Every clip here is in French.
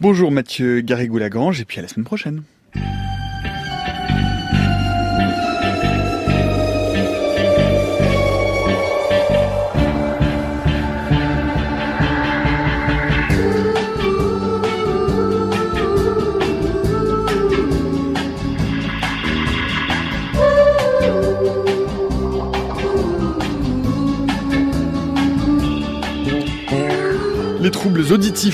Bonjour Mathieu Garrigou-Lagrange et puis à la semaine prochaine.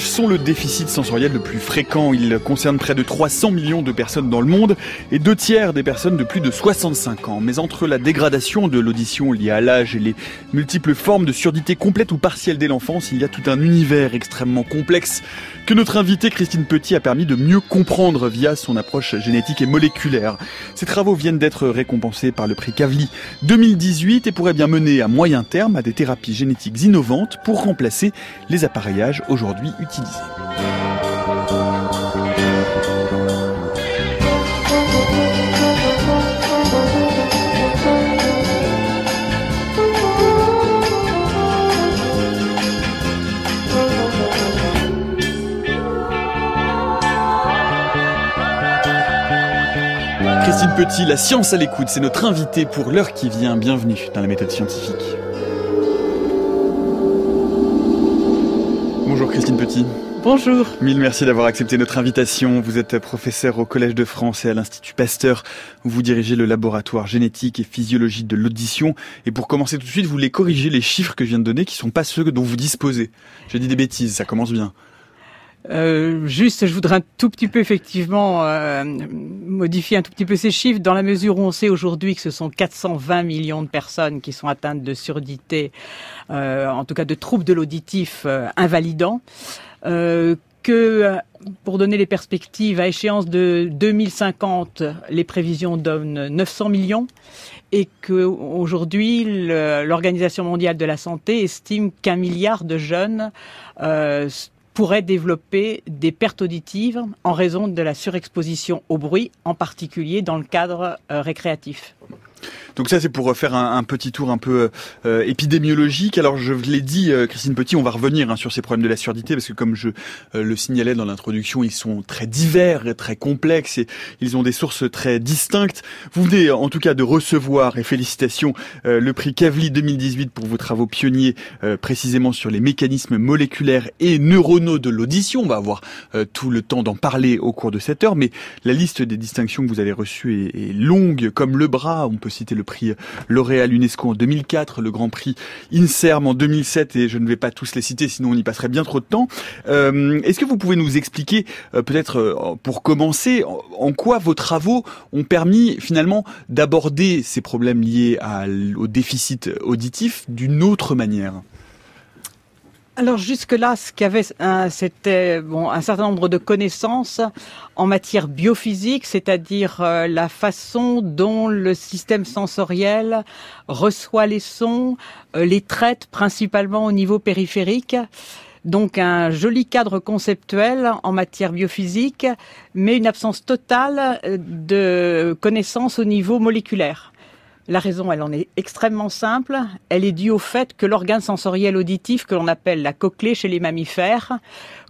Sont le déficit sensoriel le plus fréquent. Ils concernent près de 300 millions de personnes dans le monde et deux tiers des personnes de plus de 65 ans. Mais entre la dégradation de l'audition liée à l'âge et les multiples formes de surdité complète ou partielle dès l'enfance, il y a tout un univers extrêmement complexe que notre invitée Christine Petit a permis de mieux comprendre via son approche génétique et moléculaire. Ces travaux viennent d'être récompensés par le prix Kavli 2018 et pourraient bien mener à moyen terme à des thérapies génétiques innovantes pour remplacer les appareillages aujourd'hui utilisés. Christine Petit, la science à l'écoute, c'est notre invité pour l'heure qui vient. Bienvenue dans la méthode scientifique. Bonjour Christine Petit. Bonjour. Mille merci d'avoir accepté notre invitation. Vous êtes professeur au Collège de France et à l'Institut Pasteur. Vous dirigez le laboratoire génétique et physiologie de l'audition. Et pour commencer tout de suite, vous voulez corriger les chiffres que je viens de donner qui sont pas ceux dont vous disposez. J'ai dit des bêtises, ça commence bien. Euh, juste, je voudrais un tout petit peu effectivement euh, modifier un tout petit peu ces chiffres dans la mesure où on sait aujourd'hui que ce sont 420 millions de personnes qui sont atteintes de surdité, euh, en tout cas de troubles de l'auditif euh, invalidants. Euh, que pour donner les perspectives, à échéance de 2050, les prévisions donnent 900 millions et qu'aujourd'hui, l'Organisation mondiale de la santé estime qu'un milliard de jeunes euh, pourraient développer des pertes auditives en raison de la surexposition au bruit, en particulier dans le cadre euh, récréatif. Donc ça, c'est pour faire un, petit tour un peu euh, épidémiologique. Alors, je l'ai dit, euh, Christine Petit, on va revenir hein, sur ces problèmes de la surdité, parce que comme je euh, le signalais dans l'introduction, ils sont très divers et très complexes, et ils ont des sources très distinctes. Vous venez en tout cas de recevoir, et félicitations, euh, le prix Kavli 2018 pour vos travaux pionniers, euh, précisément sur les mécanismes moléculaires et neuronaux de l'audition. On va avoir tout le temps d'en parler au cours de cette heure, mais la liste des distinctions que vous avez reçues est, est longue comme le bras. Citer le prix L'Oréal UNESCO en 2004, le Grand Prix INSERM en 2007, et je ne vais pas tous les citer, sinon on y passerait bien trop de temps. Euh, Est-ce que vous pouvez nous expliquer, euh, peut-être euh, pour commencer, en, quoi vos travaux ont permis finalement d'aborder ces problèmes liés au déficit auditif d'une autre manière? Alors jusque-là, ce qu'il y avait, c'était bon, un certain nombre de connaissances en matière biophysique, c'est-à-dire euh, la façon dont le système sensoriel reçoit les sons, euh, les traite principalement au niveau périphérique. Donc un joli cadre conceptuel en matière biophysique, mais une absence totale de connaissances au niveau moléculaire. La raison, elle en est extrêmement simple. Elle est due au fait que l'organe sensoriel auditif, que l'on appelle la cochlée chez les mammifères,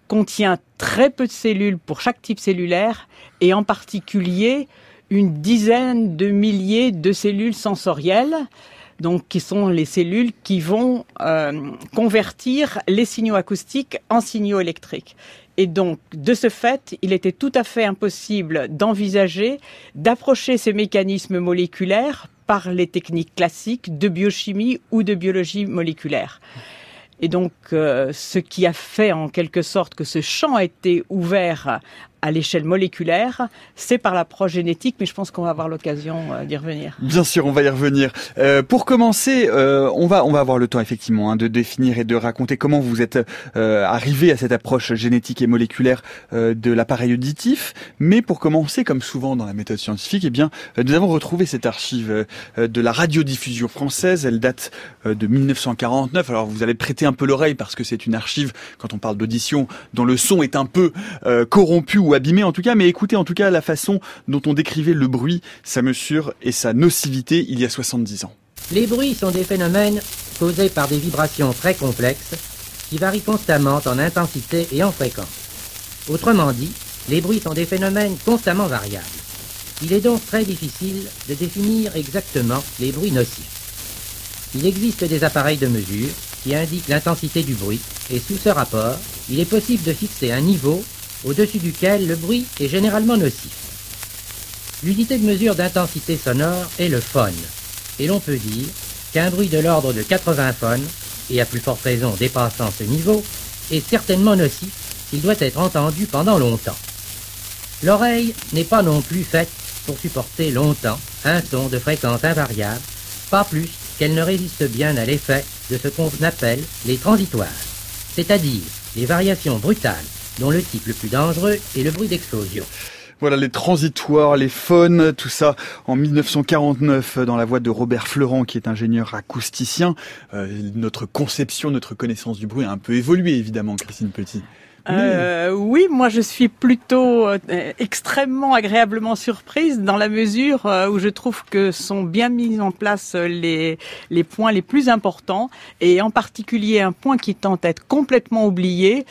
contient très peu de cellules pour chaque type cellulaire et en particulier une dizaine de milliers de cellules sensorielles, donc qui sont les cellules qui vont euh, convertir les signaux acoustiques en signaux électriques. Et donc, de ce fait, il était tout à fait impossible d'envisager d'approcher ces mécanismes moléculaires par les techniques classiques de biochimie ou de biologie moléculaire. Et donc, euh, ce qui a fait en quelque sorte que ce champ a été ouvert à l'échelle moléculaire, c'est par l'approche génétique, mais je pense qu'on va avoir l'occasion euh, d'y revenir. Bien sûr, on va y revenir. Euh, pour commencer, euh, on va on va avoir le temps effectivement hein, de définir et de raconter comment vous êtes euh, arrivé à cette approche génétique et moléculaire euh, de l'appareil auditif. Mais pour commencer, comme souvent dans la méthode scientifique, eh bien, nous avons retrouvé cette archive de la radiodiffusion française. Elle date de 1949. Alors vous allez prêter un peu l'oreille parce que c'est une archive quand on parle d'audition dont le son est un peu corrompu ou abîmé en tout cas, mais écoutez en tout cas la façon dont on décrivait le bruit, sa mesure et sa nocivité il y a 70 ans. Les bruits sont des phénomènes causés par des vibrations très complexes qui varient constamment en intensité et en fréquence. Autrement dit, les bruits sont des phénomènes constamment variables. Il est donc très difficile de définir exactement les bruits nocifs. Il existe des appareils de mesure qui indiquent l'intensité du bruit, et sous ce rapport, il est possible de fixer un niveau au-dessus duquel le bruit est généralement nocif. L'unité de mesure d'intensité sonore est le phone, et l'on peut dire qu'un bruit de l'ordre de 80 phones, et à plus forte raison dépassant ce niveau, est certainement nocif s'il doit être entendu pendant longtemps. L'oreille n'est pas non plus faite pour supporter longtemps un son de fréquence invariable, pas plus qu'elle ne résiste bien à l'effet de ce qu'on appelle les transitoires, c'est-à-dire les variations brutales dont le type le plus dangereux est le bruit d'explosion. Voilà les transitoires, les phones, tout ça en 1949 dans la voix de Robert Fleurant qui est ingénieur acousticien. Euh, notre conception, notre connaissance du bruit a un peu évolué évidemment, Christine Petit. Euh, oui, moi je suis plutôt euh, extrêmement agréablement surprise dans la mesure euh, où je trouve que sont bien mis en place les, les points les plus importants et en particulier un point qui tente à être complètement oublié,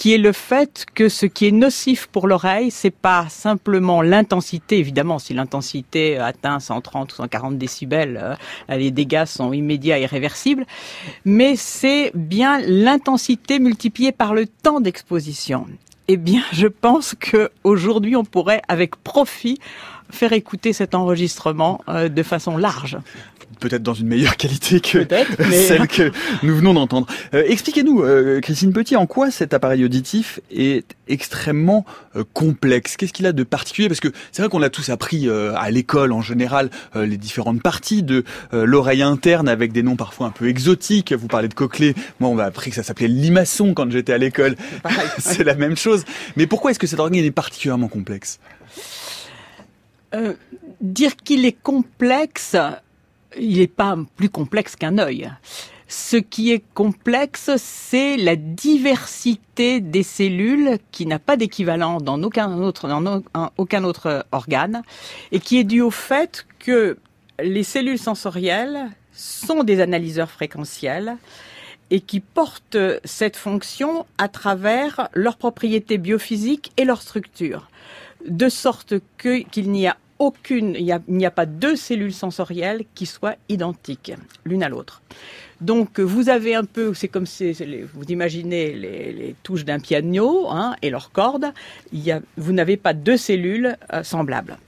qui est le fait que ce qui est nocif pour l'oreille, c'est pas simplement l'intensité. Évidemment, si l'intensité atteint 130 ou 140 décibels, les dégâts sont immédiats et irréversibles, mais c'est bien l'intensité multipliée par le temps d'exposition eh bien, je pense que aujourd'hui, on pourrait, avec profit, faire écouter cet enregistrement euh, de façon large peut-être dans une meilleure qualité que celle que nous venons d'entendre. Euh, expliquez-nous, euh, Christine Petit, en quoi cet appareil auditif est extrêmement euh, complexe? Qu'est-ce qu'il a de particulier? Parce que c'est vrai qu'on a tous appris à l'école en général les différentes parties de l'oreille interne avec des noms parfois un peu exotiques. Vous parlez de cochlée, moi on m'a appris que ça s'appelait limaçon quand j'étais à l'école. c'est la même chose. Mais pourquoi est-ce que cet organe est particulièrement complexe? Dire qu'il est complexe, il n'est pas plus complexe qu'un œil. Ce qui est complexe, c'est la diversité des cellules qui n'a pas d'équivalent dans aucun autre, dans aucun autre organe et qui est due au fait que les cellules sensorielles sont des analyseurs fréquentiels et qui portent cette fonction à travers leurs propriétés biophysiques et leur structure, de sorte qu'il n'y a aucune, il n'y a, pas deux cellules sensorielles qui soient identiques l'une à l'autre. Donc vous avez un peu, c'est comme si vous imaginez les, touches d'un piano hein, et leurs cordes. Vous n'avez pas deux cellules euh, semblables.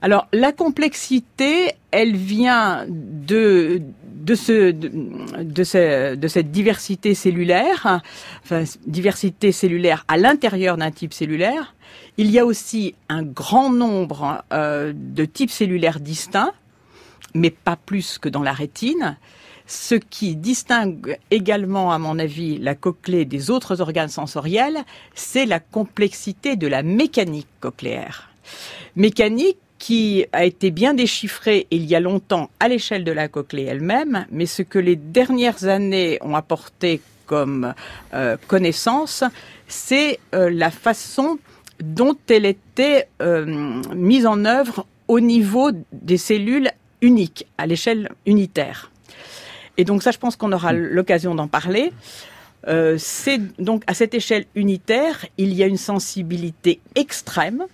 Alors la complexité, elle vient de de, ce, de cette diversité cellulaire, enfin diversité cellulaire à l'intérieur d'un type cellulaire, il y a aussi un grand nombre euh, de types cellulaires distincts, mais pas plus que dans la rétine. Ce qui distingue également, à mon avis, la cochlée des autres organes sensoriels, c'est la complexité de la mécanique cochléaire. Mécanique qui a été bien déchiffrée il y a longtemps à l'échelle de la cochlée elle-même, mais ce que les dernières années ont apporté comme euh, connaissance, c'est euh, la façon dont elle était euh, mise en œuvre au niveau des cellules uniques, à l'échelle unitaire. Et donc ça, je pense qu'on aura l'occasion d'en parler. Euh, c'est donc à cette échelle unitaire, il y a une sensibilité extrême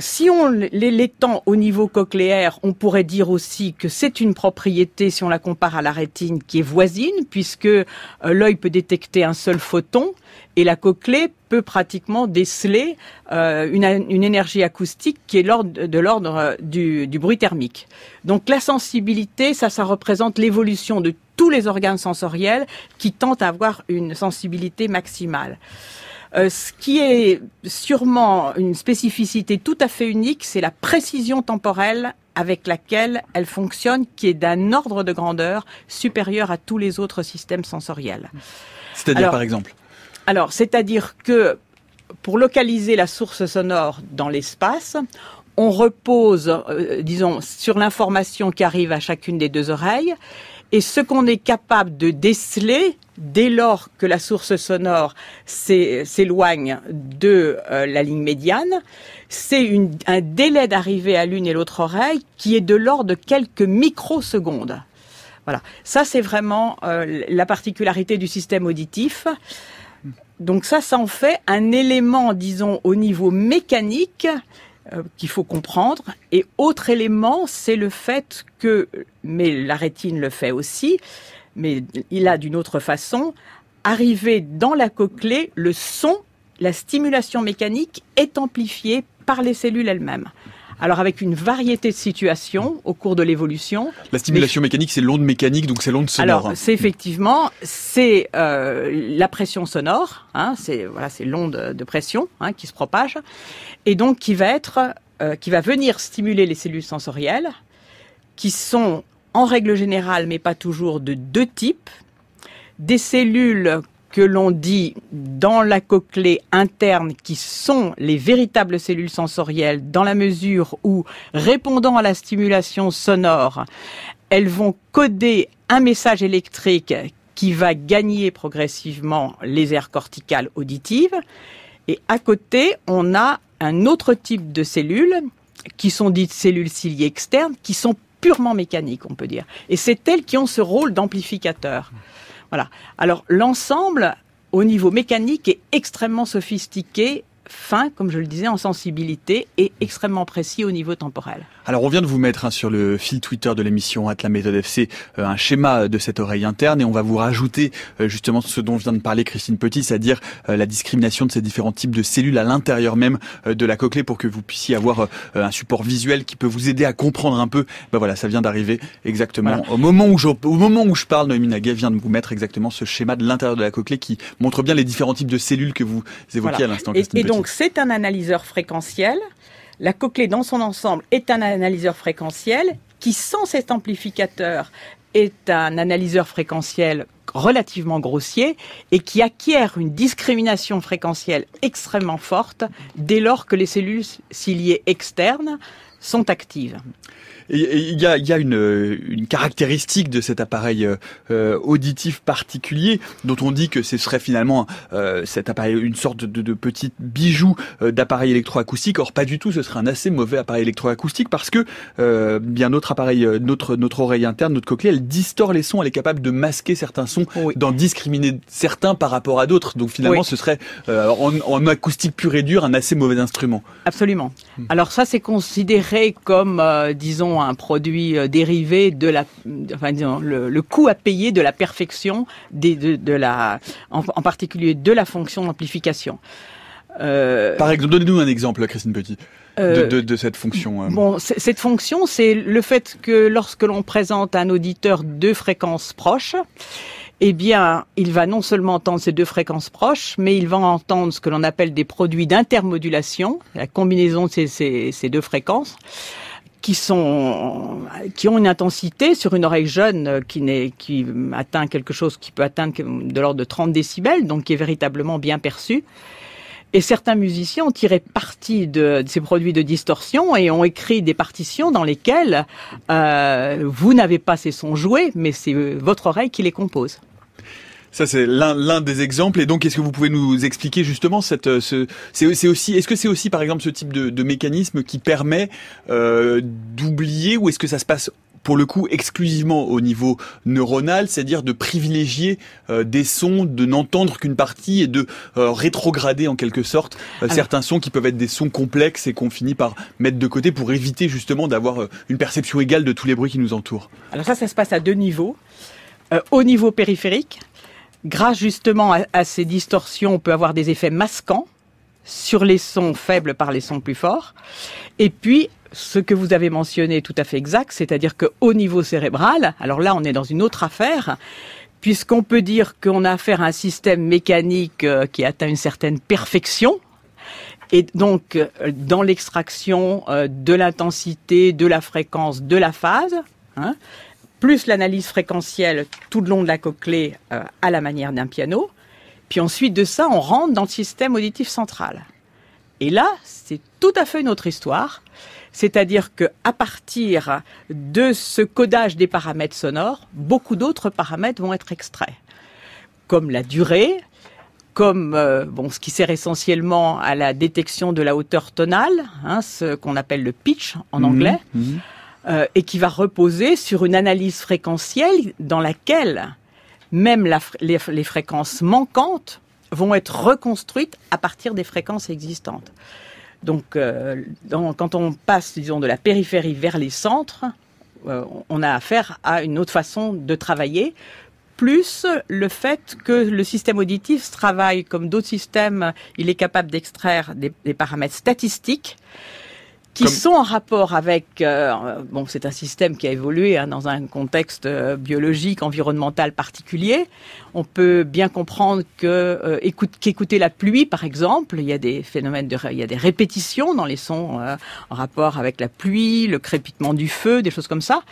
si on l'étend au niveau cochléaire, on pourrait dire aussi que c'est une propriété, si on la compare à la rétine, qui est voisine, puisque euh, l'œil peut détecter un seul photon et la cochlée peut pratiquement déceler euh, une, énergie acoustique qui est de l'ordre euh, du, du, bruit thermique. Donc la sensibilité, ça, ça représente l'évolution de tous les organes sensoriels qui tentent à avoir une sensibilité maximale. Euh, ce qui est sûrement une spécificité tout à fait unique, c'est la précision temporelle avec laquelle elle fonctionne, qui est d'un ordre de grandeur supérieur à tous les autres systèmes sensoriels. C'est-à-dire par exemple Alors, c'est-à-dire que pour localiser la source sonore dans l'espace, on repose, euh, disons, sur l'information qui arrive à chacune des deux oreilles, et ce qu'on est capable de déceler dès lors que la source sonore s'éloigne de euh, la ligne médiane, c'est un délai d'arrivée à l'une et l'autre oreille qui est de l'ordre de quelques microsecondes. Voilà, ça c'est vraiment euh, la particularité du système auditif. Donc ça, ça en fait un élément, disons, au niveau mécanique euh, qu'il faut comprendre. Et autre élément, c'est le fait que, mais la rétine le fait aussi, mais il a d'une autre façon, arriver dans la cochlée, le son, la stimulation mécanique est amplifiée par les cellules elles-mêmes. Alors avec une variété de situations au cours de l'évolution. La stimulation mécanique, c'est l'onde mécanique, donc c'est l'onde sonore. Alors c'est effectivement c'est euh, la pression sonore, hein, c'est voilà c'est l'onde de pression hein, qui se propage et donc qui va être euh, qui va venir stimuler les cellules sensorielles, qui sont en règle générale, mais pas toujours, de deux types des cellules que l'on dit dans la cochlée interne qui sont les véritables cellules sensorielles dans la mesure où, répondant à la stimulation sonore, elles vont coder un message électrique qui va gagner progressivement les aires corticales auditives. Et à côté, on a un autre type de cellules qui sont dites cellules ciliées externes, qui sont purement mécaniques, on peut dire. Et c'est elles qui ont ce rôle d'amplificateur. Voilà. Alors l'ensemble, au niveau mécanique, est extrêmement sophistiqué fin, comme je le disais, en sensibilité et extrêmement précis au niveau temporel. Alors on vient de vous mettre hein, sur le fil Twitter de l'émission At la méthode FC euh, un schéma de cette oreille interne et on va vous rajouter euh, justement ce dont vient de parler Christine Petit, c'est-à-dire euh, la discrimination de ces différents types de cellules à l'intérieur même de la cochlée pour que vous puissiez avoir un support visuel qui peut vous aider à comprendre un peu. Ben voilà, ça vient d'arriver exactement au moment où je, au moment où je parle. Noémie Naguet vient de vous mettre exactement ce schéma de l'intérieur de la cochlée qui montre bien les différents types de cellules que vous évoquiez à l'instant. Et, et donc c'est un analyseur fréquentiel. La cochlée dans son ensemble est un analyseur fréquentiel qui, sans cet amplificateur, est un analyseur fréquentiel relativement grossier et qui acquiert une discrimination fréquentielle extrêmement forte dès lors que les cellules ciliées externes sont actives il y a, y a une, une, caractéristique de cet appareil euh, auditif particulier dont on dit que ce serait finalement euh, cet appareil une sorte de, de petit bijou euh, d'appareil électroacoustique. Or pas du tout, ce serait un assez mauvais appareil électroacoustique parce que euh, bien notre appareil, notre notre oreille interne, notre cochlée, elle distord les sons, elle est capable de masquer certains sons, d'en discriminer certains par rapport à d'autres. Donc finalement, ce serait en, en, acoustique pure et dure un assez mauvais instrument. Absolument. Hmm. Alors ça, c'est considéré comme disons un produit euh, dérivé de la, enfin, disons, le, coût à payer de la perfection des, de, la, en, particulier de la fonction d'amplification. Euh, Par exemple, donnez-nous un exemple, Christine Petit. de, de, de, cette fonction euh. Bon, cette fonction, c'est le fait que lorsque l'on présente à un auditeur deux fréquences proches, eh bien, il va non seulement entendre ces deux fréquences proches, mais il va entendre ce que l'on appelle des produits d'intermodulation, la combinaison de ces, ces, ces deux fréquences qui sont qui ont une intensité sur une oreille jeune qui n'est qui atteint quelque chose qui peut atteindre de l'ordre de 30 décibels donc qui est véritablement bien perçu et certains musiciens ont tiré parti de, ces produits de distorsion et ont écrit des partitions dans lesquelles euh, vous n'avez pas ces sons joués, mais c'est votre oreille qui les compose. Ça c'est l'un des exemples. Et donc, est-ce que vous pouvez nous expliquer justement cette, euh, ce, c'est aussi, est-ce que c'est aussi par exemple ce type de, de mécanisme qui permet euh, d'oublier, ou est-ce que ça se passe pour le coup exclusivement au niveau neuronal, c'est-à-dire de privilégier euh, des sons, de n'entendre qu'une partie et de euh, rétrograder en quelque sorte euh, certains sons qui peuvent être des sons complexes et qu'on finit par mettre de côté pour éviter justement d'avoir une perception égale de tous les bruits qui nous entourent. Alors ça, ça se passe à deux niveaux. au niveau périphérique, grâce justement à, ces distorsions, on peut avoir des effets masquants sur les sons faibles par les sons plus forts. Et puis, ce que vous avez mentionné tout à fait exact, c'est-à-dire qu'au niveau cérébral, alors là, on est dans une autre affaire, puisqu'on peut dire qu'on a affaire à un système mécanique euh, qui atteint une certaine perfection, et donc, euh, dans l'extraction euh, de l'intensité, de la fréquence, de la phase, hein, plus l'analyse fréquentielle tout le long de la cochlée euh, à la manière d'un piano. Puis ensuite de ça, on rentre dans le système auditif central. Et là, c'est tout à fait une autre histoire. C'est-à-dire que à partir de ce codage des paramètres sonores, beaucoup d'autres paramètres vont être extraits, comme la durée, comme euh, bon, ce qui sert essentiellement à la détection de la hauteur tonale, hein, ce qu'on appelle le pitch en anglais. Mmh, mmh. Euh, et qui va reposer sur une analyse fréquentielle dans laquelle même les, fréquences manquantes vont être reconstruites à partir des fréquences existantes. Donc, euh, quand on passe, disons, de la périphérie vers les centres, euh, on a affaire à une autre façon de travailler plus le fait que le système auditif travaille comme d'autres systèmes, il est capable d'extraire des, paramètres statistiques qui sont en rapport avec euh, bon c'est un système qui a évolué hein, dans un contexte euh, biologique environnemental particulier. On peut bien comprendre que euh, écoute, qu'écouter la pluie par exemple il y a des phénomènes de il y a des répétitions dans les sons en rapport avec la pluie le crépitement du feu des choses comme ça.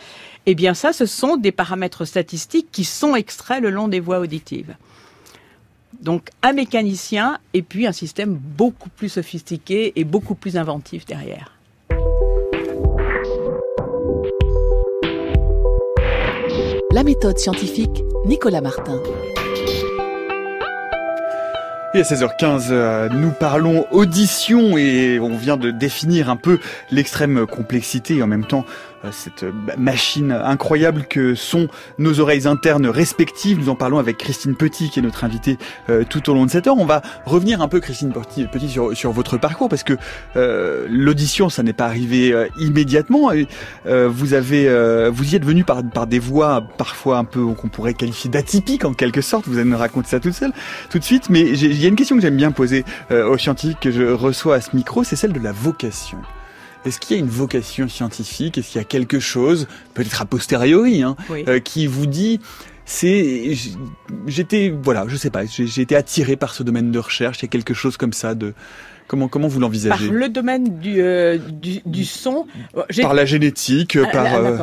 Eh bien ça ce sont des paramètres statistiques qui sont extraits le long des voies auditives. Donc un mécanicien et puis un système beaucoup plus sophistiqué et beaucoup plus inventif derrière. La méthode scientifique, Nicolas Martin. Et à 16h15, euh, nous parlons audition et on vient de définir un peu l'extrême complexité et en même temps cette euh, machine incroyable que sont nos oreilles internes respectives. Nous en parlons avec Christine Petit, qui est notre invitée euh, tout au long de cette heure. On va revenir un peu, Christine Petit, sur, votre parcours, parce que l'audition, ça n'est pas arrivé immédiatement. vous avez, vous y êtes venu par, des voies parfois un peu qu'on pourrait qualifier d'atypiques en quelque sorte. Vous allez nous raconter ça toute seule, tout de suite. Mais il y a une question que j'aime bien poser aux scientifiques que je reçois à ce micro, c'est celle de la vocation. Est-ce qu'il y a une vocation scientifique? Est-ce qu'il y a quelque chose, peut-être a posteriori, hein, euh, qui vous dit c'est j'étais voilà je sais pas j'ai été attiré par ce domaine de recherche il y a quelque chose comme ça de comment comment vous l'envisagez? par le domaine du euh, du, son par la génétique ah, par euh,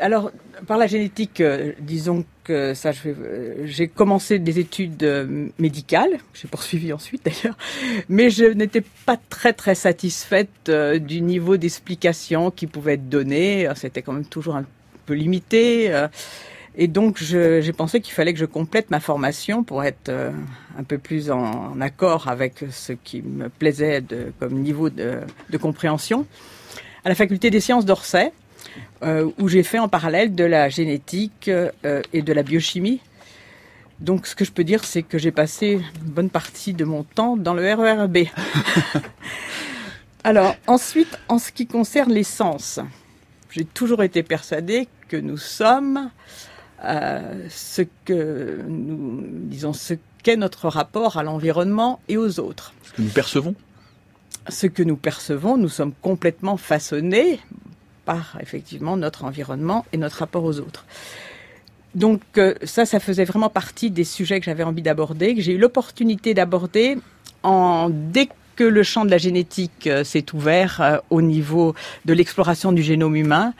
alors par la génétique disons ça, j'ai commencé des études euh, médicales, j'ai poursuivi ensuite d'ailleurs, mais je n'étais pas très très satisfaite euh, du niveau d'explication qui pouvait être donné. C'était quand même toujours un peu limité. Euh, et donc, j'ai pensé qu'il fallait que je complète ma formation pour être un peu plus en, accord avec ce qui me plaisait comme niveau de compréhension. À la faculté des sciences d'Orsay, euh, où j'ai fait en parallèle de la génétique euh, et de la biochimie. Donc ce que je peux dire, c'est que j'ai passé une bonne partie de mon temps dans le RERB. Alors ensuite, en ce qui concerne les sens, j'ai toujours été persuadée que nous sommes euh, ce que nous disons ce qu'est notre rapport à l'environnement et aux autres. Ce que nous percevons? Ce que nous percevons, nous sommes complètement façonnés, par effectivement notre environnement et notre rapport aux autres. Donc euh, ça, ça faisait vraiment partie des sujets que j'avais envie d'aborder, que j'ai eu l'opportunité d'aborder en dès que le champ de la génétique euh, s'est ouvert euh, au niveau de l'exploration du génome humain,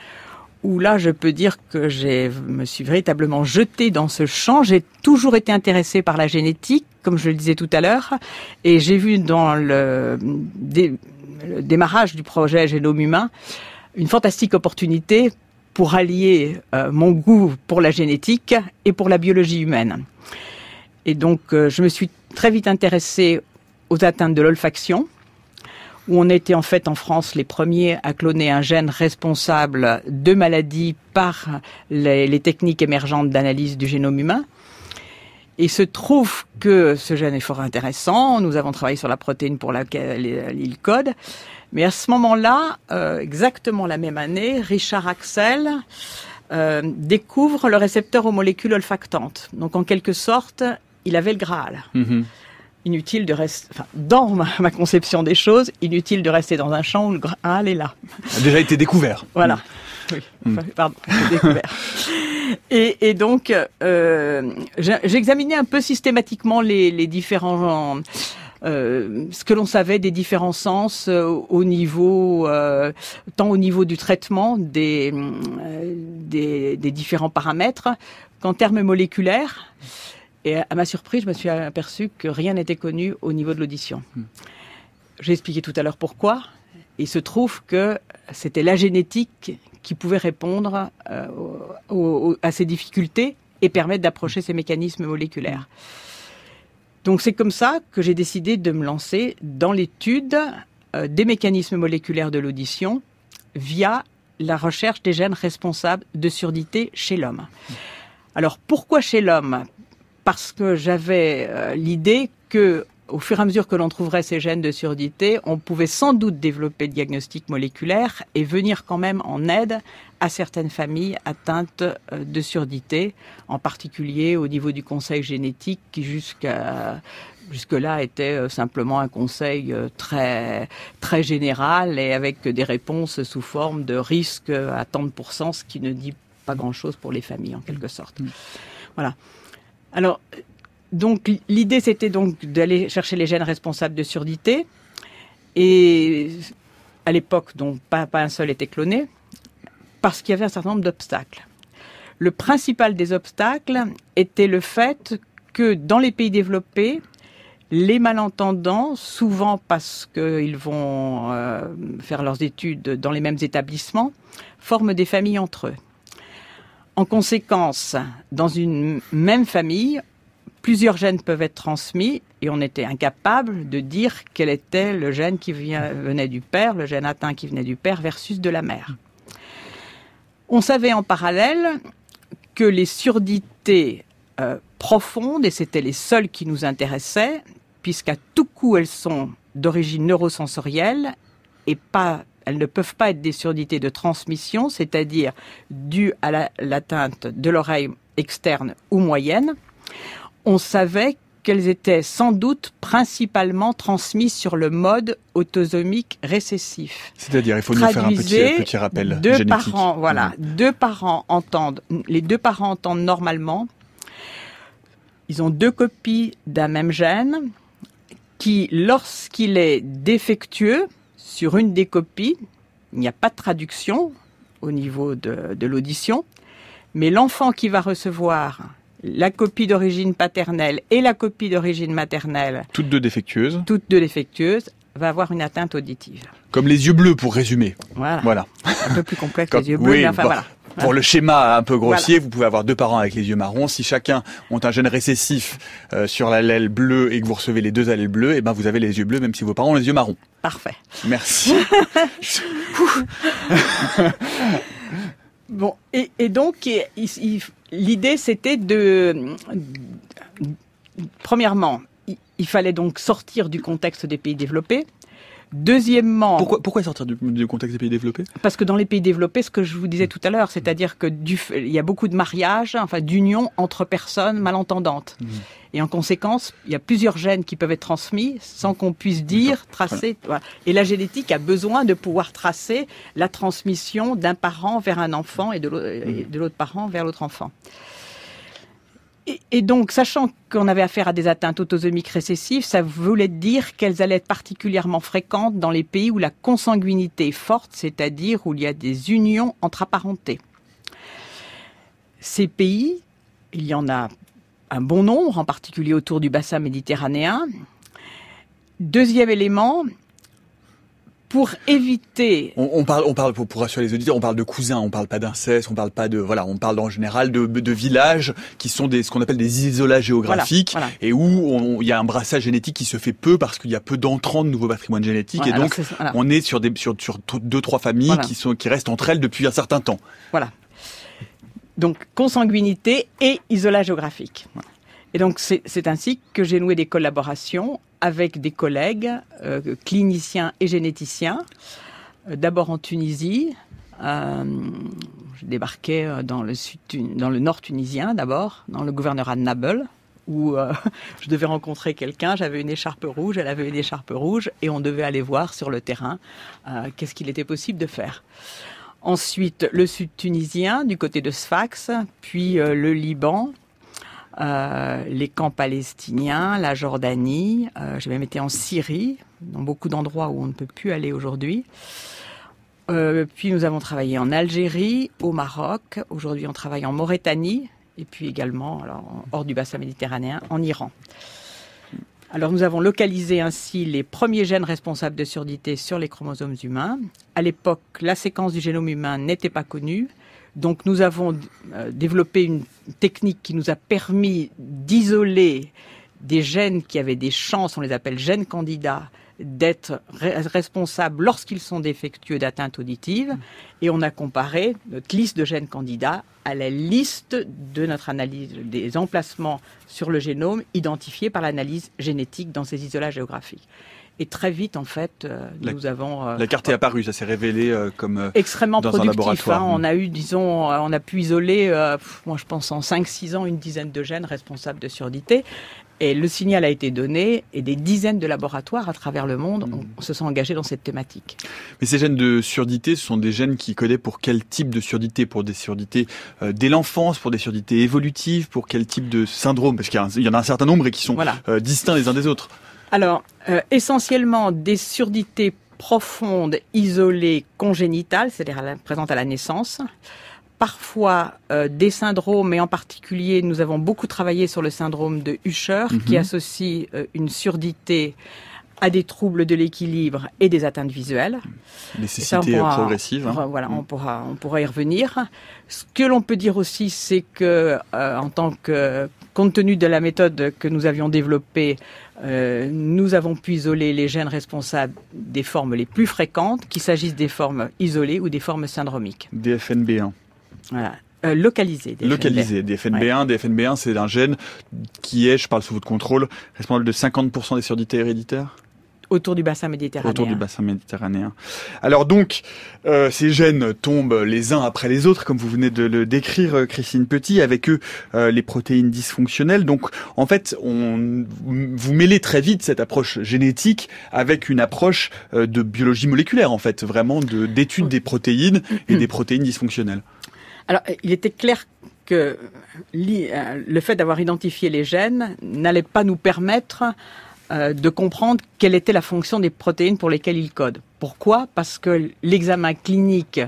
où là, je peux dire que je me suis véritablement jetée dans ce champ. J'ai toujours été intéressée par la génétique, comme je le disais tout à l'heure, et j'ai vu dans le, le démarrage du projet Génome humain une fantastique opportunité pour allier euh, mon goût pour la génétique et pour la biologie humaine. Et donc, euh, je me suis très vite intéressée aux atteintes de l'olfaction, où on était en fait en France les premiers à cloner un gène responsable de maladies par les, les techniques émergentes d'analyse du génome humain. Il se trouve que ce gène est fort intéressant. Nous avons travaillé sur la protéine pour laquelle il code. Mais à ce moment-là, euh, exactement la même année, Richard Axel euh, découvre le récepteur aux molécules olfactantes. Donc en quelque sorte, il avait le Graal. Mm-hmm. Inutile de rester, enfin, dans ma, conception des choses, inutile de rester dans un champ où le Graal est là. A déjà été découvert. Voilà. Mm. Oui, mm. pardon, découvert. Et, et, donc, euh, j'examinais un peu systématiquement les, les différents ce que l'on savait des différents sens euh, au niveau, euh, tant au niveau du traitement des, des, des différents paramètres qu'en termes moléculaires. Et à ma surprise, je me suis aperçu que rien n'était connu au niveau de l'audition. Hmm. J'ai expliqué tout à l'heure pourquoi. Il se trouve que c'était la génétique qui pouvait répondre à ces difficultés et permettre d'approcher ces mécanismes moléculaires. Donc c'est comme ça que j'ai décidé de me lancer dans l'étude euh, des mécanismes moléculaires de l'audition via la recherche des gènes responsables de surdité chez l'homme. Alors pourquoi chez l'homme? Parce que j'avais euh, l'idée que au fur et à mesure que l'on trouverait ces gènes de surdité, on pouvait sans doute développer le diagnostic moléculaire et venir quand même en aide à certaines familles atteintes euh, de surdité, en particulier au niveau du conseil génétique qui jusqu'à jusque-là était euh, simplement un conseil euh, très très général et avec des réponses sous forme de risque à tant de pourcents, ce qui ne dit pas grand-chose pour les familles en quelque sorte. Mm. Voilà. Alors donc l'idée c'était donc d'aller chercher les gènes responsables de surdité et à l'époque donc pas, un seul était cloné parce qu'il y avait un certain nombre d'obstacles. Le principal des obstacles était le fait que dans les pays développés, les malentendants, souvent parce qu'ils vont euh, faire leurs études dans les mêmes établissements, forment des familles entre eux. En conséquence, dans une même famille, plusieurs gènes peuvent être transmis et on était incapable de dire quel était le gène qui venait du père, le gène atteint qui venait du père versus de la mère. On savait en parallèle que les surdités euh, profondes, et c'était les seules qui nous intéressaient, puisqu'à tout coup elles sont d'origine neurosensorielle et pas elles ne peuvent pas être des surdités de transmission, c'est-à-dire dues à l'atteinte de l'oreille externe ou moyenne on savait qu'elles étaient sans doute principalement transmises sur le mode autosomique récessif. C'est-à-dire, il faut nous faire un petit, rappel deux génétique. Parents, voilà, deux parents entendent, les deux parents entendent normalement. Ils ont deux copies d'un même gène qui, lorsqu'il est défectueux sur une des copies, il n'y a pas de traduction au niveau de l'audition, mais l'enfant qui va recevoir la copie d'origine paternelle et la copie d'origine maternelle, toutes deux défectueuses, toutes deux défectueuses, va avoir une atteinte auditive. Comme les yeux bleus, pour résumer. Voilà. voilà. Un peu plus complexe les yeux bleus, mais enfin voilà. Pour le schéma un peu grossier, vous pouvez avoir deux parents avec les yeux marrons. Si chacun ont un gène récessif euh, sur l'allèle bleu et que vous recevez les deux allèles bleus, et eh ben vous avez les yeux bleus même si vos parents ont les yeux marrons. Parfait. Merci. Bon, et, donc, l'idée, c'était de... Premièrement, il fallait donc sortir du contexte des pays développés. Deuxièmement, pourquoi, pourquoi sortir du, contexte des pays développés? Parce que dans les pays développés, ce que je vous disais tout à l'heure, c'est-à-dire que il y a beaucoup de mariages, enfin d'unions entre personnes malentendantes. Mmh. Et en conséquence, il y a plusieurs gènes qui peuvent être transmis sans qu'on puisse dire, tracer. Et la génétique a besoin de pouvoir tracer la transmission d'un parent vers un enfant et de l'autre parent vers l'autre enfant. Et, donc, sachant qu'on avait affaire à des atteintes autosomiques récessives, ça voulait dire qu'elles allaient être particulièrement fréquentes dans les pays où la consanguinité est forte, c'est-à-dire où il y a des unions entre apparentés. Ces pays, il y en a un bon nombre, en particulier autour du bassin méditerranéen. Deuxième élément, pour éviter. On, parle, on parle pour, pour rassurer les auditeurs, on parle de cousins, on parle pas d'inceste, on parle pas de voilà, on parle en général de, de villages qui sont des ce qu'on appelle des isolats géographiques et où il y a un brassage génétique qui se fait peu parce qu'il y a peu d'entrants de nouveaux patrimoines génétiques et donc on est sur des sur, sur deux trois familles qui sont qui restent entre elles depuis un certain temps. Voilà. Donc consanguinité et isolat géographique. Et donc c'est ainsi que j'ai noué des collaborations avec des collègues euh, cliniciens et généticiens, euh, d'abord en Tunisie. Euh, je débarquais dans le, nord tunisien d'abord, dans le gouvernorat de Nablus, où je devais rencontrer quelqu'un, j'avais une écharpe rouge, elle avait une écharpe rouge, et on devait aller voir sur le terrain qu'est-ce qu'il était possible de faire. Ensuite, le sud tunisien, du côté de Sfax, puis le Liban, euh, les camps palestiniens, la Jordanie. Euh, J'ai même été en Syrie, dans beaucoup d'endroits où on ne peut plus aller aujourd'hui. Euh, puis nous avons travaillé en Algérie, au Maroc. Aujourd'hui, on travaille en Mauritanie et puis également, alors, hors du bassin méditerranéen, en Iran. Alors nous avons localisé ainsi les premiers gènes responsables de surdité sur les chromosomes humains. À l'époque, la séquence du génome humain n'était pas connue. Donc nous avons euh, développé une technique qui nous a permis d'isoler des gènes qui avaient des chances, on les appelle gènes candidats, d'être responsables lorsqu'ils sont défectueux d'atteinte auditive. Et on a comparé notre liste de gènes candidats à la liste de notre analyse des emplacements sur le génome identifiés par l'analyse génétique dans ces isolats géographiques. Et très vite, en fait, euh, nous avons... Euh, la carte est apparue, ça s'est révélé euh, comme... extrêmement dans productif. Un laboratoire. Hein. On a eu, disons, on a pu isoler, moi je pense en 5-6 ans, une dizaine de gènes responsables de surdité. Et le signal a été donné et des dizaines de laboratoires à travers le monde mm. se sont engagés dans cette thématique. Mais ces gènes de surdité, ce sont des gènes qui codaient pour quel type de surdité? Pour des surdités dès l'enfance, pour des surdités évolutives, pour quel type de syndrome? Parce qu'il y, en a un certain nombre et qui sont distincts les uns des autres. Alors, euh, essentiellement des surdités profondes, isolées, congénitales, c'est-à-dire présentes à la naissance. Parfois euh, des syndromes, et en particulier, nous avons beaucoup travaillé sur le syndrome de Usher, qui mhm. associe euh, une surdité à des troubles de l'équilibre et des atteintes visuelles. Nécessité progressive. Hein. Voilà, on mm. pourra, on pourra y revenir. Ce que l'on peut dire aussi, c'est que, en tant que, compte tenu de la méthode que nous avions développée, euh, nous avons pu isoler les gènes responsables des formes les plus fréquentes, qu'il s'agisse des formes isolées ou des formes syndromiques. DFNB1. Voilà. Euh, localisé. Localisé. DFNB1. DFNB1, c'est un gène qui est, je parle sous votre contrôle, responsable de 50% des surdités héréditaires Autour du bassin méditerranéen. Autour du bassin méditerranéen. Alors donc, euh, ces gènes tombent les uns après les autres, comme vous venez de le décrire, euh, Christine Petit, avec eux euh, les protéines dysfonctionnelles. Donc, en fait, on, vous mêlez très vite cette approche génétique avec une approche de biologie moléculaire, en fait, vraiment d'étude des protéines et des protéines dysfonctionnelles. Alors, il était clair que le fait d'avoir identifié les gènes n'allait pas nous permettre euh, de comprendre quelle était la fonction des protéines pour lesquelles ils codent. Pourquoi? Parce que l'examen clinique,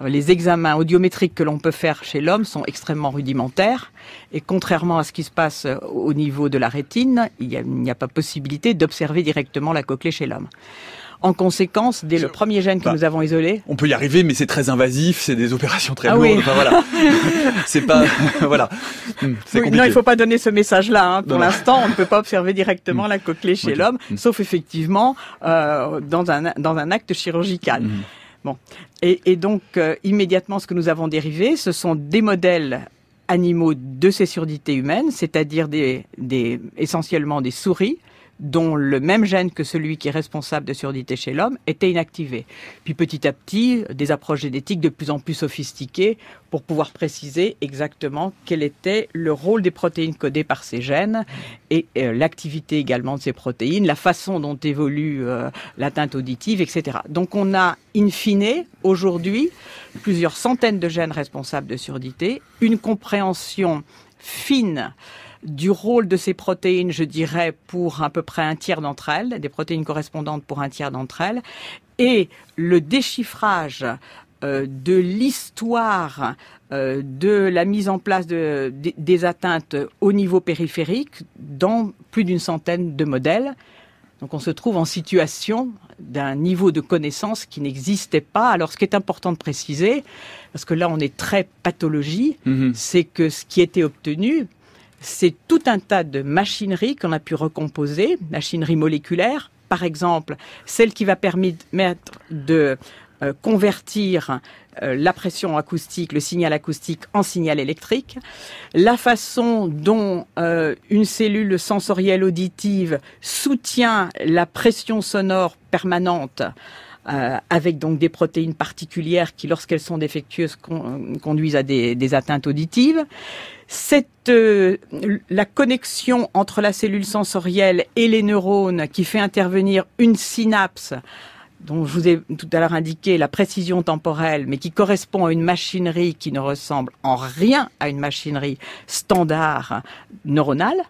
euh, les examens audiométriques que l'on peut faire chez l'homme sont extrêmement rudimentaires et contrairement à ce qui se passe euh, au niveau de la rétine, il n'y a, a, pas possibilité d'observer directement la cochlée chez l'homme. En conséquence, dès le premier gène que bah, nous avons isolé, on peut y arriver, mais c'est très invasif, c'est des opérations très ah lourdes. Enfin, voilà, c'est pas voilà. Hmm, oui, non, il faut pas donner ce message-là. Hein. Pour l'instant, on ne peut pas observer directement la cochlée chez l'homme, hmm. sauf effectivement euh, dans un dans un acte chirurgical. Hmm. Bon, et, et donc euh, immédiatement, ce que nous avons dérivé, ce sont des modèles animaux de ces surdités humaines, c'est-à-dire des, des essentiellement des souris dont le même gène que celui qui est responsable de surdité chez l'homme était inactivé. Puis petit à petit, des approches génétiques de plus en plus sophistiquées pour pouvoir préciser exactement quel était le rôle des protéines codées par ces gènes et euh, l'activité également de ces protéines, la façon dont évolue euh, l'atteinte auditive, etc. Donc on a in fine aujourd'hui plusieurs centaines de gènes responsables de surdité, une compréhension fine du rôle de ces protéines, je dirais, pour à peu près un tiers d'entre elles, des protéines correspondantes pour un tiers d'entre elles, et le déchiffrage euh, de l'histoire euh, de la mise en place de, des atteintes au niveau périphérique dans plus d'une centaine de modèles. Donc on se trouve en situation d'un niveau de connaissance qui n'existait pas. Alors ce qui est important de préciser, parce que là on est très pathologie, mm-hmm. c'est que ce qui était obtenu, c'est tout un tas de machinerie qu'on a pu recomposer, machinerie moléculaire, par exemple, celle qui va permettre de euh, convertir euh, la pression acoustique, le signal acoustique en signal électrique, la façon dont euh, une cellule sensorielle auditive soutient la pression sonore permanente avec donc des protéines particulières qui, lorsqu'elles sont défectueuses, conduisent à des atteintes auditives cette euh, la connexion entre la cellule sensorielle et les neurones qui fait intervenir une synapse dont je vous ai tout à l'heure indiqué la précision temporelle, mais qui correspond à une machinerie qui ne ressemble en rien à une machinerie standard neuronale.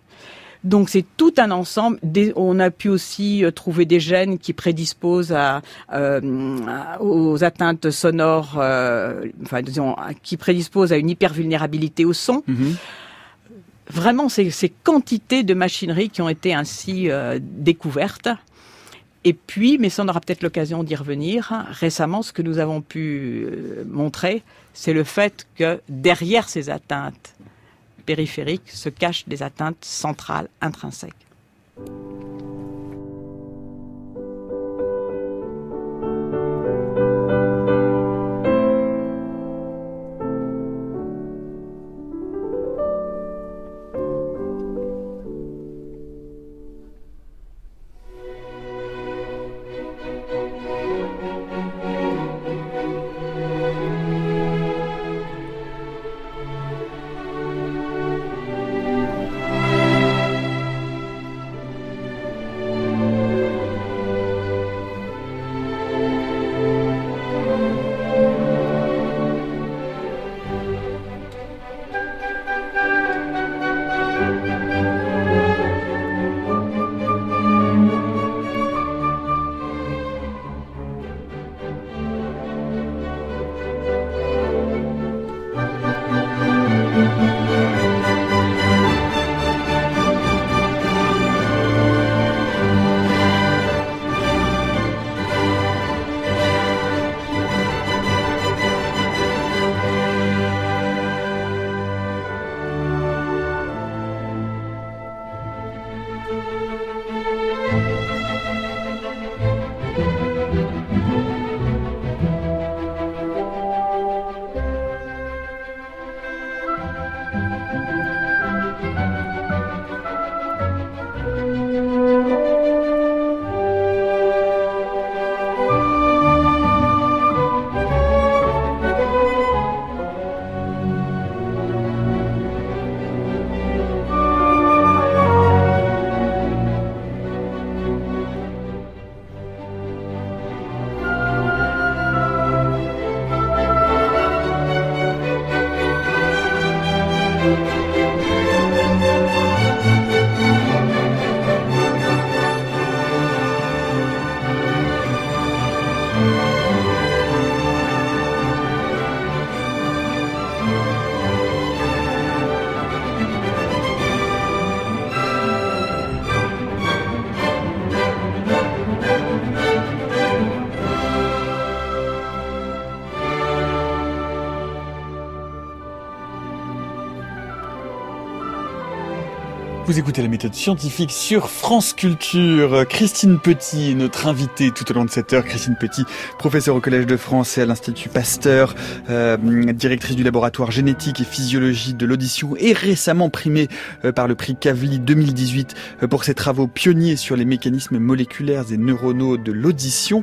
Donc c'est tout un ensemble. On a pu aussi euh, trouver des gènes qui prédisposent à, euh, aux atteintes sonores, euh, enfin disons, qui prédisposent à une hypervulnérabilité au son. Mhm. Vraiment, c'est ces quantités de machinerie qui ont été ainsi découvertes. Et puis, mais ça on aura peut-être l'occasion d'y revenir, récemment, ce que nous avons pu montrer, c'est le fait que derrière ces atteintes périphériques se cachent des atteintes centrales intrinsèques. Vous écoutez la méthode scientifique sur France Culture. Christine Petit, notre invitée tout au long de cette heure. Christine Petit, professeure au Collège de France et à l'Institut Pasteur, euh, directrice du laboratoire génétique et physiologie de l'audition et récemment primée euh, par le prix Kavli 2018 euh, pour ses travaux pionniers sur les mécanismes moléculaires et neuronaux de l'audition.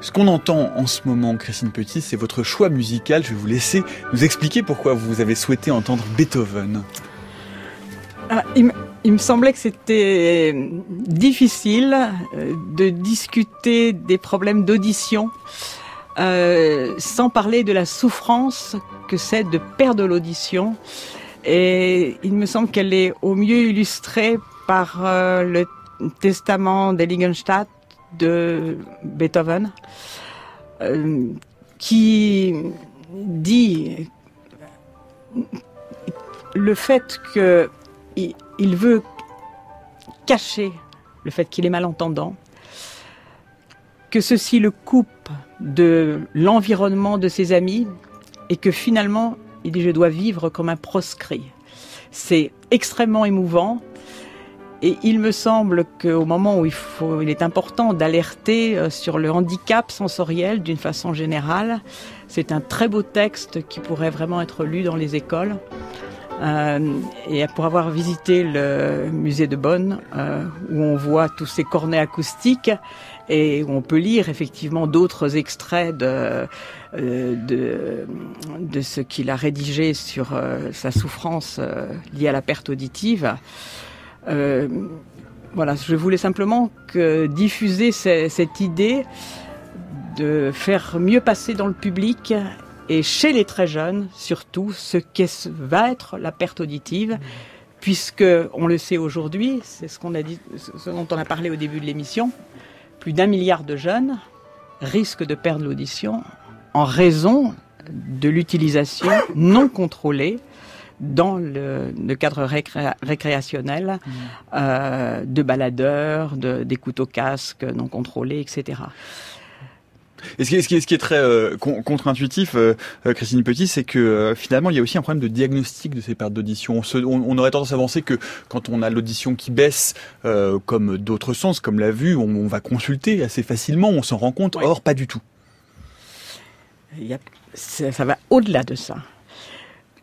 Ce qu'on entend en ce moment, Christine Petit, c'est votre choix musical. Je vais vous laisser nous expliquer pourquoi vous avez souhaité entendre Beethoven. Ah, me semblait que c'était difficile euh, de discuter des problèmes d'audition euh, sans parler de la souffrance que c'est de perdre l'audition. Et il me semble qu'elle est au mieux illustrée par euh, le testament d'Eligenstadt de Beethoven, qui dit le fait que il veut cacher le fait qu'il est malentendant, que ceci le coupe de l'environnement de ses amis et que finalement, il dit je dois vivre comme un proscrit. C'est extrêmement émouvant et il me semble qu'au moment où il, est important d'alerter euh, sur le handicap sensoriel d'une façon générale, c'est un très beau texte qui pourrait vraiment être lu dans les écoles. Euh, et pour avoir visité le musée de Bonn, euh, où on voit tous ces cornets acoustiques et où on peut lire effectivement d'autres extraits de, euh, de, ce qu'il a rédigé sur sa souffrance liée à la perte auditive. voilà, je voulais simplement diffuser cette idée de faire mieux passer dans le public et chez les très jeunes, surtout, ce qu'est va être la perte auditive, puisque on le sait aujourd'hui, c'est ce qu'on a dit, ce dont on a parlé au début de l'émission, plus d'un milliard de jeunes risquent de perdre l'audition en raison de l'utilisation non contrôlée dans le, cadre récréationnel mmh. euh, de baladeurs, de, des couteaux casques non contrôlés, etc. Et ce qui est, ce qui est, ce qui est très euh, con- contre-intuitif, euh, Christine Petit, c'est que euh, finalement, il y a aussi un problème de diagnostic de ces pertes d'audition. On, se- on- on aurait tendance à penser que quand on a l'audition qui baisse, euh, comme d'autres sens, comme la vue, on, on va consulter assez facilement, on s'en rend compte. Oui. Or, pas du tout. Il y a- ça, ça va au-delà de ça.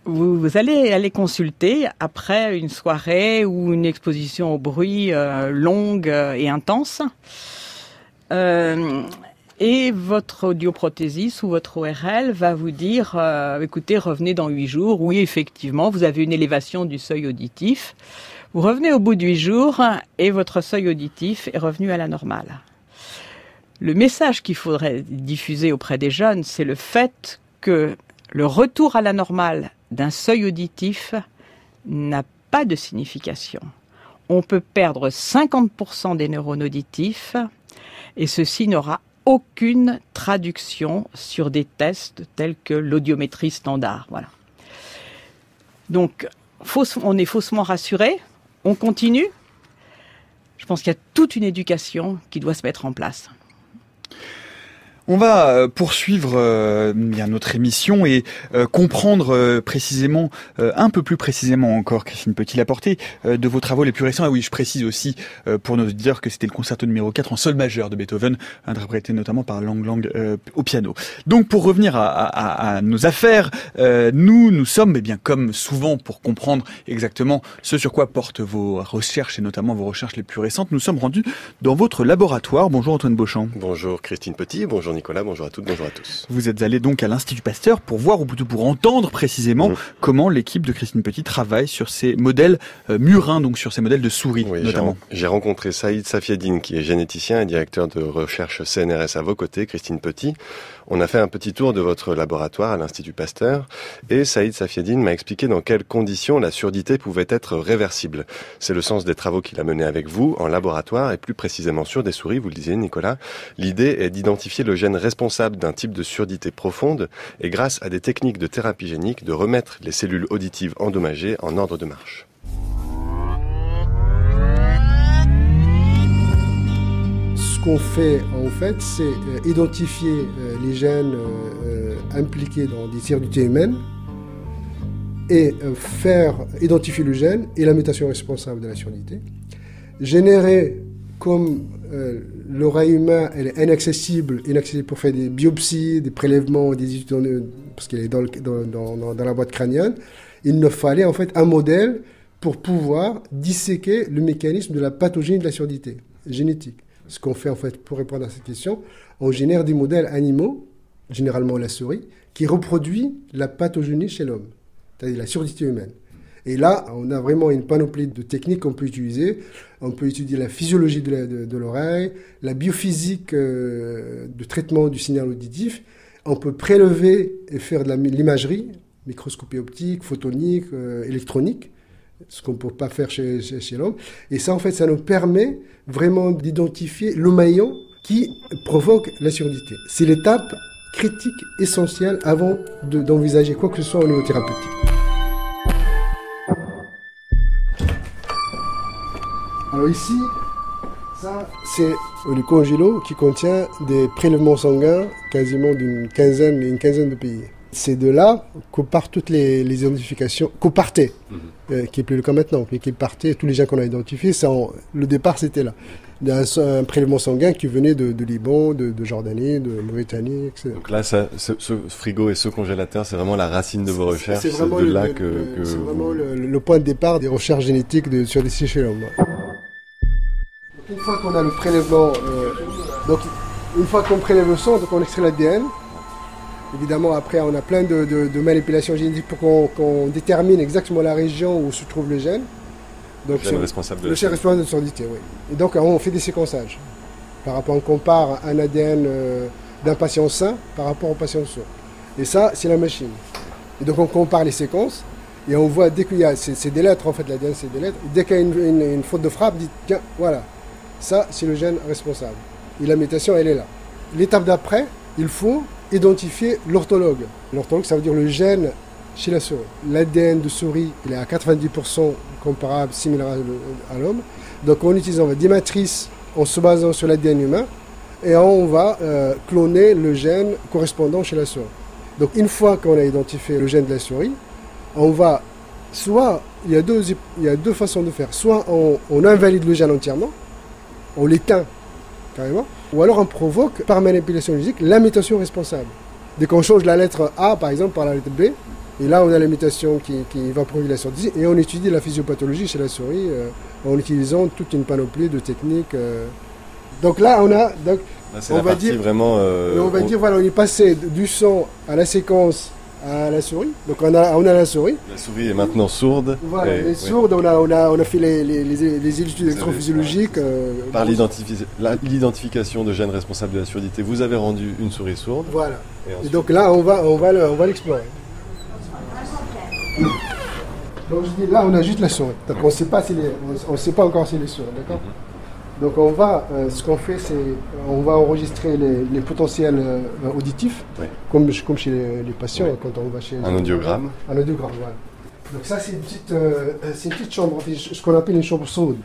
Vous, vous allez aller consulter après une soirée ou une exposition au bruit euh, longue et intense. Euh, et votre audioprothésiste ou votre ORL va vous dire, euh, écoutez, revenez dans huit jours. Oui, effectivement, vous avez une élévation du seuil auditif. Vous revenez au bout de huit jours et votre seuil auditif est revenu à la normale. Le message qu'il faudrait diffuser auprès des jeunes, c'est le fait que le retour à la normale d'un seuil auditif n'a pas de signification. On peut perdre 50% des neurones auditifs et ceci n'aura aucune traduction sur des tests tels que l'audiométrie standard. Voilà. Donc, on est faussement rassuré, on continue. Je pense qu'il y a toute une éducation qui doit se mettre en place. On va euh, poursuivre euh, bien notre émission et euh, comprendre précisément, un peu plus précisément encore, Christine Petit, la de vos travaux les plus récents. Ah oui, je précise aussi pour nos auditeurs que c'était le concerto numéro 4 en sol majeur de Beethoven, interprété notamment par Lang Lang au piano. Donc pour revenir à, nos affaires, nous, nous sommes, eh bien comme souvent pour comprendre exactement ce sur quoi portent vos recherches et notamment vos recherches les plus récentes, nous sommes rendus dans votre laboratoire. Bonjour Antoine Beauchamp. Bonjour Christine Petit, bonjour Nicolas, bonjour à toutes, bonjour à tous. Vous êtes allé donc à l'Institut Pasteur pour voir ou plutôt pour entendre précisément Mhm. comment l'équipe de Christine Petit travaille sur ces modèles euh, murins, donc sur ces modèles de souris Oui, notamment. J'ai rencontré Saïd Safiedine, qui est généticien et directeur de recherche CNRS à vos côtés, Christine Petit. On a fait un petit tour de votre laboratoire à l'Institut Pasteur et Saïd Safiedine m'a expliqué dans quelles conditions la surdité pouvait être réversible. C'est le sens des travaux qu'il a menés avec vous en laboratoire et plus précisément sur des souris, vous le disiez Nicolas. L'idée est d'identifier le gène responsable d'un type de surdité profonde et grâce à des techniques de thérapie génique de remettre les cellules auditives endommagées en ordre de marche. Qu'on fait en fait, c'est euh, identifier euh, les gènes euh, impliqués dans des surdités humaines et faire identifier le gène et la mutation responsable de la surdité. Générer, comme euh, l'oreille humaine elle est inaccessible, inaccessible pour faire des biopsies, des prélèvements, des études, parce qu'elle est dans, la boîte crânienne, il nous fallait en fait un modèle pour pouvoir disséquer le mécanisme de la pathogénie de la surdité génétique. Ce qu'on fait en fait pour répondre à cette question, on génère des modèles animaux, généralement la souris, qui reproduit la pathogénie chez l'homme, c'est-à-dire la surdité humaine. Et là, on a vraiment une panoplie de techniques qu'on peut utiliser. On peut étudier la physiologie de l'oreille, la biophysique euh, de traitement du signal auditif. On peut prélever et faire de l'imagerie, microscopie optique, photonique, euh, électronique, ce qu'on ne peut pas faire chez, l'homme. Et ça, en fait, ça nous permet vraiment d'identifier le maillon qui provoque la surdité. C'est l'étape critique essentielle avant de- d'envisager quoi que ce soit au niveau thérapeutique. Alors ici, ça, c'est le congélo qui contient des prélèvements sanguins quasiment d'une quinzaine, une quinzaine de pays. C'est de là que partent toutes les, les identifications, qu'au partait, euh, qui est plus le cas maintenant, mais qui partait, tous les gens qu'on a identifiés, ça, en- le départ c'était là. Un, un prélèvement sanguin qui venait de, de Liban, de, de Jordanie, de Mauritanie, etc. Donc là, ça, ce, ce frigo et ce congélateur, c'est vraiment la racine de vos recherches. C'est vraiment, de le, là le- que, le- que c'est vous- vraiment le, le point de départ des recherches génétiques de, sur l'homme. Donc, Une fois qu'on a le prélèvement, euh, donc une fois qu'on prélève le sang, donc on extrait l'ADN. Évidemment, après, on a plein de, de- de manipulations génétiques pour qu'on détermine exactement la région où se trouve le gène. Donc, gène responsable de le gène responsable de surdité, oui. Et donc, on fait des séquençages. Par rapport, on compare un ADN euh, d'un patient sain par rapport au patient sourd. Et ça, c'est la machine. Et donc, on compare les séquences et on voit dès qu'il y a, c'est des lettres en fait, l'ADN c'est des lettres. Et dès qu'il y a une, une- une faute de frappe, dit tiens, voilà, ça c'est le gène responsable. Et la mutation, elle est là. L'étape d'après, il faut identifier l'orthologue. L'orthologue, ça veut dire le gène chez la souris. L'ADN de souris, il est à 90% comparable, similaire à, l'homme. Donc, en utilisant des matrices, en se basant sur l'ADN humain, et on va euh, cloner le gène correspondant chez la souris. Donc une fois qu'on a identifié le gène de la souris, on va soit, il y a deux, il y a deux façons de faire, soit on invalide le gène entièrement, on l'éteint carrément, ou alors on provoque par manipulation logique la mutation responsable. Dès qu'on change la lettre A par exemple par la lettre B, et là, on a la mutation qui, qui va produire la sortie et on étudie la physiopathologie chez la souris euh, en utilisant toute une panoplie de techniques. euh. Donc là, on a, donc, c'est On la va dire- vraiment. euh, on va on- dire, voilà, on est passé du son à la séquence à la souris. Donc on a, on a la souris. La souris est maintenant sourde. Voilà, elle est sourde, on a, on, a, on a fait les, les, les, les études électrophysiologiques. euh, Par l'identification de gènes responsables de la surdité, vous avez rendu une souris sourde. Voilà. Et donc là, on va, on va, on va l'explorer. Donc je dis là, on a juste la souris. Donc on sait pas si on, on sait pas encore si les sourds, d'accord? Donc on va, euh, ce qu'on fait, c'est, on va enregistrer les, les potentiels euh, auditifs, comme, comme chez les, les patients quand on va chez Un audiogramme. Un audiogramme, voilà. Donc ça, c'est une petite, euh, c'est une petite chambre, ce qu'on appelle une chambre sourde.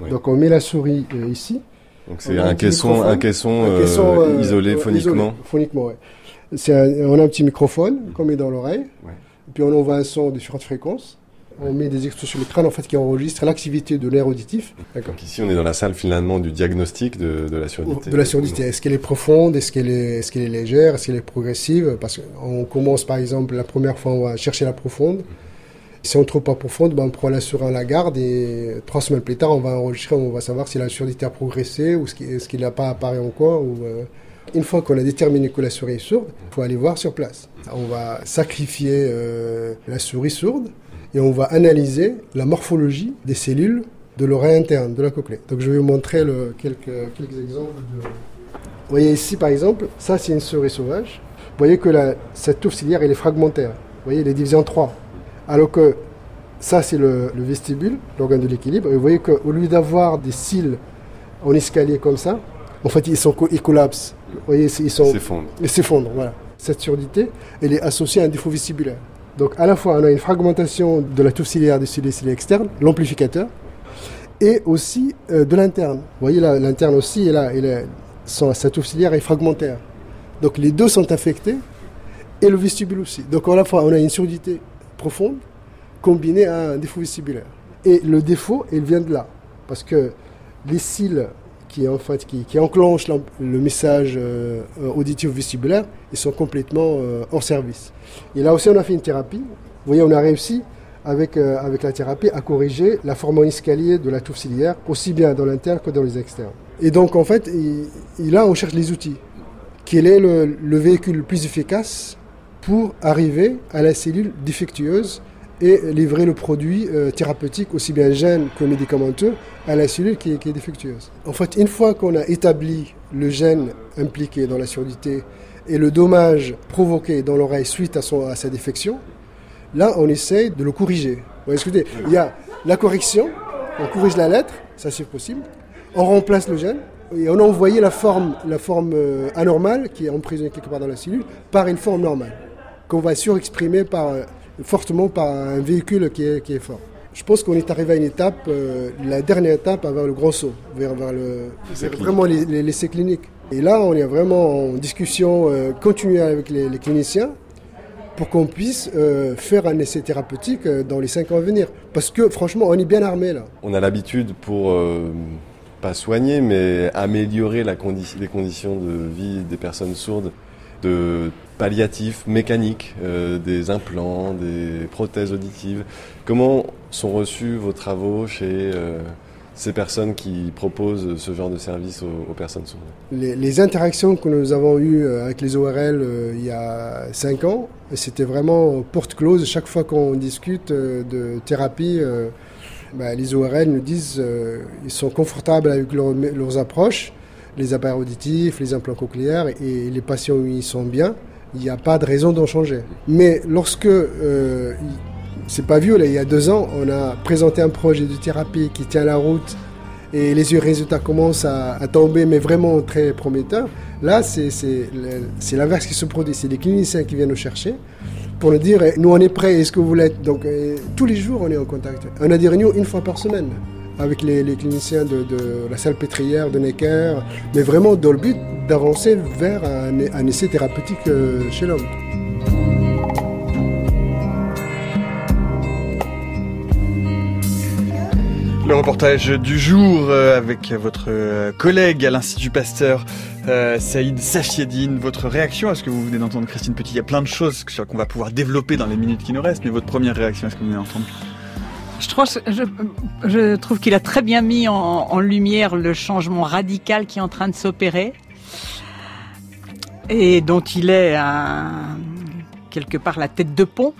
Oui. Donc on met la souris ici. Donc On c'est un caisson, un caisson, Un caisson, isolé phoniquement. phoniquement, ouais. C'est on a un petit microphone qu'on met dans l'oreille. Puis on envoie un son de différentes fréquences. On met des extraits sur le crâne en fait qui enregistrent l'activité de l'air auditif. Donc ici, on est dans la salle finalement du diagnostic de, de la surdité. De la surdité. Est-ce qu'elle est profonde? Est-ce qu'elle est, est-ce qu'elle est légère? Est-ce qu'elle est progressive? Parce qu'on commence par exemple la première fois on va chercher la profonde. Si on ne trouve pas profonde, ben, on prend la souris en la garde et trois semaines plus tard on va enregistrer, on va savoir si la surdité a progressé ou ce est-ce qu'il n'a pas apparu encore. Ou, euh, Une fois qu'on a déterminé que la souris est sourde, il faut aller voir sur place. On va sacrifier euh, la souris sourde et on va analyser la morphologie des cellules de l'oreille interne, de la cochlée. Donc je vais vous montrer le- quelques, quelques exemples de... Vous voyez ici par exemple, ça c'est une souris sauvage. Vous voyez que la, cette touffe ciliaire elle est fragmentaire. Vous voyez, elle est divisée en trois. Alors que ça c'est le, le vestibule, l'organe de l'équilibre. Et vous voyez qu'au lieu d'avoir des cils en escalier comme ça, en fait ils, sont, ils collapsent. Vous voyez, ils sont, s'effondre. et s'effondre. Voilà. Cette surdité, elle est associée à un défaut vestibulaire. Donc à la fois, on a une fragmentation de la touffe ciliaire des ciliés ciliés externes, l'amplificateur, et aussi euh, de l'interne. Vous voyez là, l'interne aussi, a- son- sa touffe ciliaire est fragmentaire. Donc les deux sont affectés, et le vestibule aussi. Donc à la fois, on a une surdité profonde combinée à un défaut vestibulaire. Et le défaut, il vient de là. Parce que les cils qui, en fait, qui, qui enclenchent le message euh, auditif vestibulaire, ils sont complètement euh, en service. Et là aussi, on a fait une thérapie. Vous voyez, on a réussi avec, euh, avec la thérapie à corriger la forme en escalier de la touffe ciliaire, aussi bien dans l'interne que dans les externes. Et donc, en fait, il, là, on cherche les outils. Quel est le véhicule le plus efficace pour arriver à la cellule défectueuse et livrer le produit euh, thérapeutique, aussi bien gène que médicamenteux, à la cellule qui est, défectueuse. En fait, une fois qu'on a établi le gène impliqué dans la surdité et le dommage provoqué dans l'oreille suite à, sa défection, là, on essaye de le corriger. Il y a la correction, on corrige la lettre, ça c'est possible, on remplace le gène, et on a envoyé la forme, la forme euh, anormale, qui est emprisonnée quelque part dans la cellule, par une forme normale, qu'on va surexprimer par, euh, fortement par un véhicule qui est, qui est fort. Je pense qu'on est arrivé à une étape, euh, la dernière étape, vers le grand saut, vers, vers le, vraiment les- les- l'essai clinique. Et là, on est vraiment en discussion euh, continue avec les, les cliniciens pour qu'on puisse euh, faire un essai thérapeutique euh, dans les cinq ans à venir. Parce que franchement, on est bien armé là. On a l'habitude pour pas soigner, mais améliorer la condi- les conditions de vie des personnes sourdes, de palliatifs mécaniques, euh, des implants, des prothèses auditives. Comment sont reçus vos travaux chez euh, ces personnes qui proposent ce genre de service aux, personnes sourdes? Les, interactions que nous avons eues euh, avec les ORL il y a cinq ans, c'était vraiment porte close. Chaque fois qu'on discute de thérapie, bah, les ORL nous disent euh, ils sont confortables avec leur- leurs approches, les appareils auditifs, les implants cochléaires, et les patients ils sont bien. Il n'y a pas de raison d'en changer. Mais lorsque euh, c'est pas vieux, là, il y a deux ans, on a présenté un projet de thérapie qui tient la route et les résultats commencent à, tomber, mais vraiment très prometteurs. Là, c'est l'inverse qui se produit. C'est les cliniciens qui viennent nous chercher pour nous dire eh, nous on est prêts, est-ce que vous l'êtes? Donc eh, tous les jours on est en contact. On a des réunions une fois par semaine avec les, les cliniciens de, de la salle pétrière de Necker, mais vraiment dans le but d'avancer vers un, un, essai thérapeutique euh, chez l'homme. Le reportage du jour euh, avec votre euh, collègue à l'Institut Pasteur, euh, Saïd Safiedine. Votre réaction à ce que vous venez d'entendre, Christine Petit? Il y a plein de choses qu'on va pouvoir développer dans les minutes qui nous restent, mais votre première réaction à ce que vous venez d'entendre? Je trouve, je, je trouve qu'il a très bien mis en, en, lumière le changement radical qui est en train de s'opérer et dont il est quelque part la tête de pont.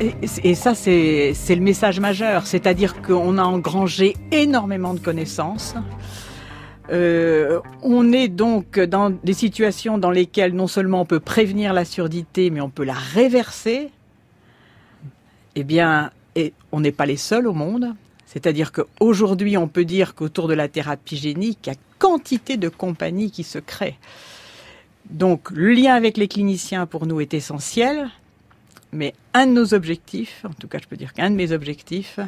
Et, et ça, c'est le message majeur, c'est-à-dire qu'on a engrangé énormément de connaissances. Euh, on est donc dans des situations dans lesquelles non seulement on peut prévenir la surdité, mais on peut la réverser. Eh bien, et on n'est pas les seuls au monde. C'est-à-dire qu'aujourd'hui, on peut dire qu'autour de la thérapie génique, il y a quantité de compagnies qui se créent. Donc, le lien avec les cliniciens pour nous est essentiel. Mais un de nos objectifs, en tout cas, je peux dire qu'un de mes objectifs,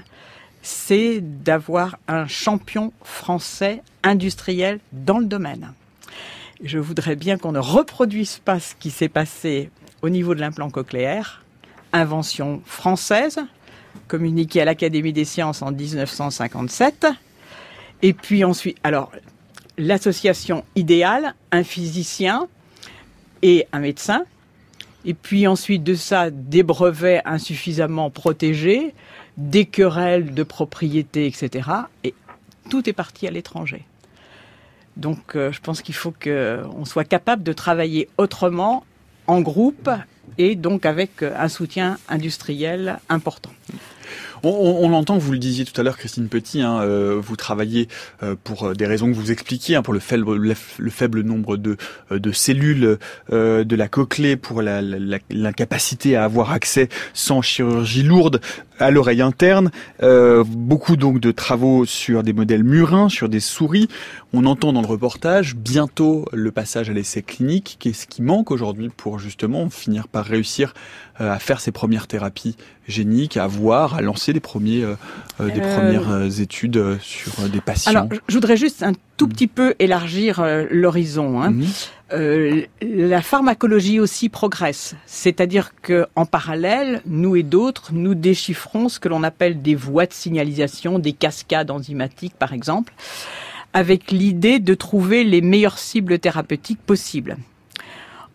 c'est d'avoir un champion français industriel dans le domaine. Je voudrais bien qu'on ne reproduise pas ce qui s'est passé au niveau de l'implant cochléaire, invention française, communiquée à l'Académie des sciences en 1957. Et puis ensuite, alors, l'association idéale, un physicien et un médecin. Et puis ensuite de ça, des brevets insuffisamment protégés, des querelles de propriété, etc. Et tout est parti à l'étranger. Donc euh, je pense qu'il faut qu'on soit capable de travailler autrement, en groupe, et donc avec un soutien industriel important. On, on, entend, vous le disiez tout à l'heure, Christine Petit, hein, euh, vous travaillez euh, pour euh, des raisons que vous expliquiez, hein, pour le faible, le nombre de, cellules de la cochlée, pour l'incapacité à avoir accès sans chirurgie lourde à l'oreille interne. beaucoup donc de travaux sur des modèles murins, sur des souris. On entend dans le reportage bientôt le passage à l'essai clinique. Qu'est-ce qui manque aujourd'hui pour justement finir par réussir à faire ces premières thérapies géniques, à voir, à lancer des, premiers, euh, euh, des euh, premières études sur des patients Alors, je voudrais juste un tout petit peu élargir l'horizon. Hein. Mhm. la pharmacologie aussi progresse, c'est-à-dire que en parallèle, nous et d'autres, nous déchiffrons ce que l'on appelle des voies de signalisation, des cascades enzymatiques par exemple, avec l'idée de trouver les meilleures cibles thérapeutiques possibles.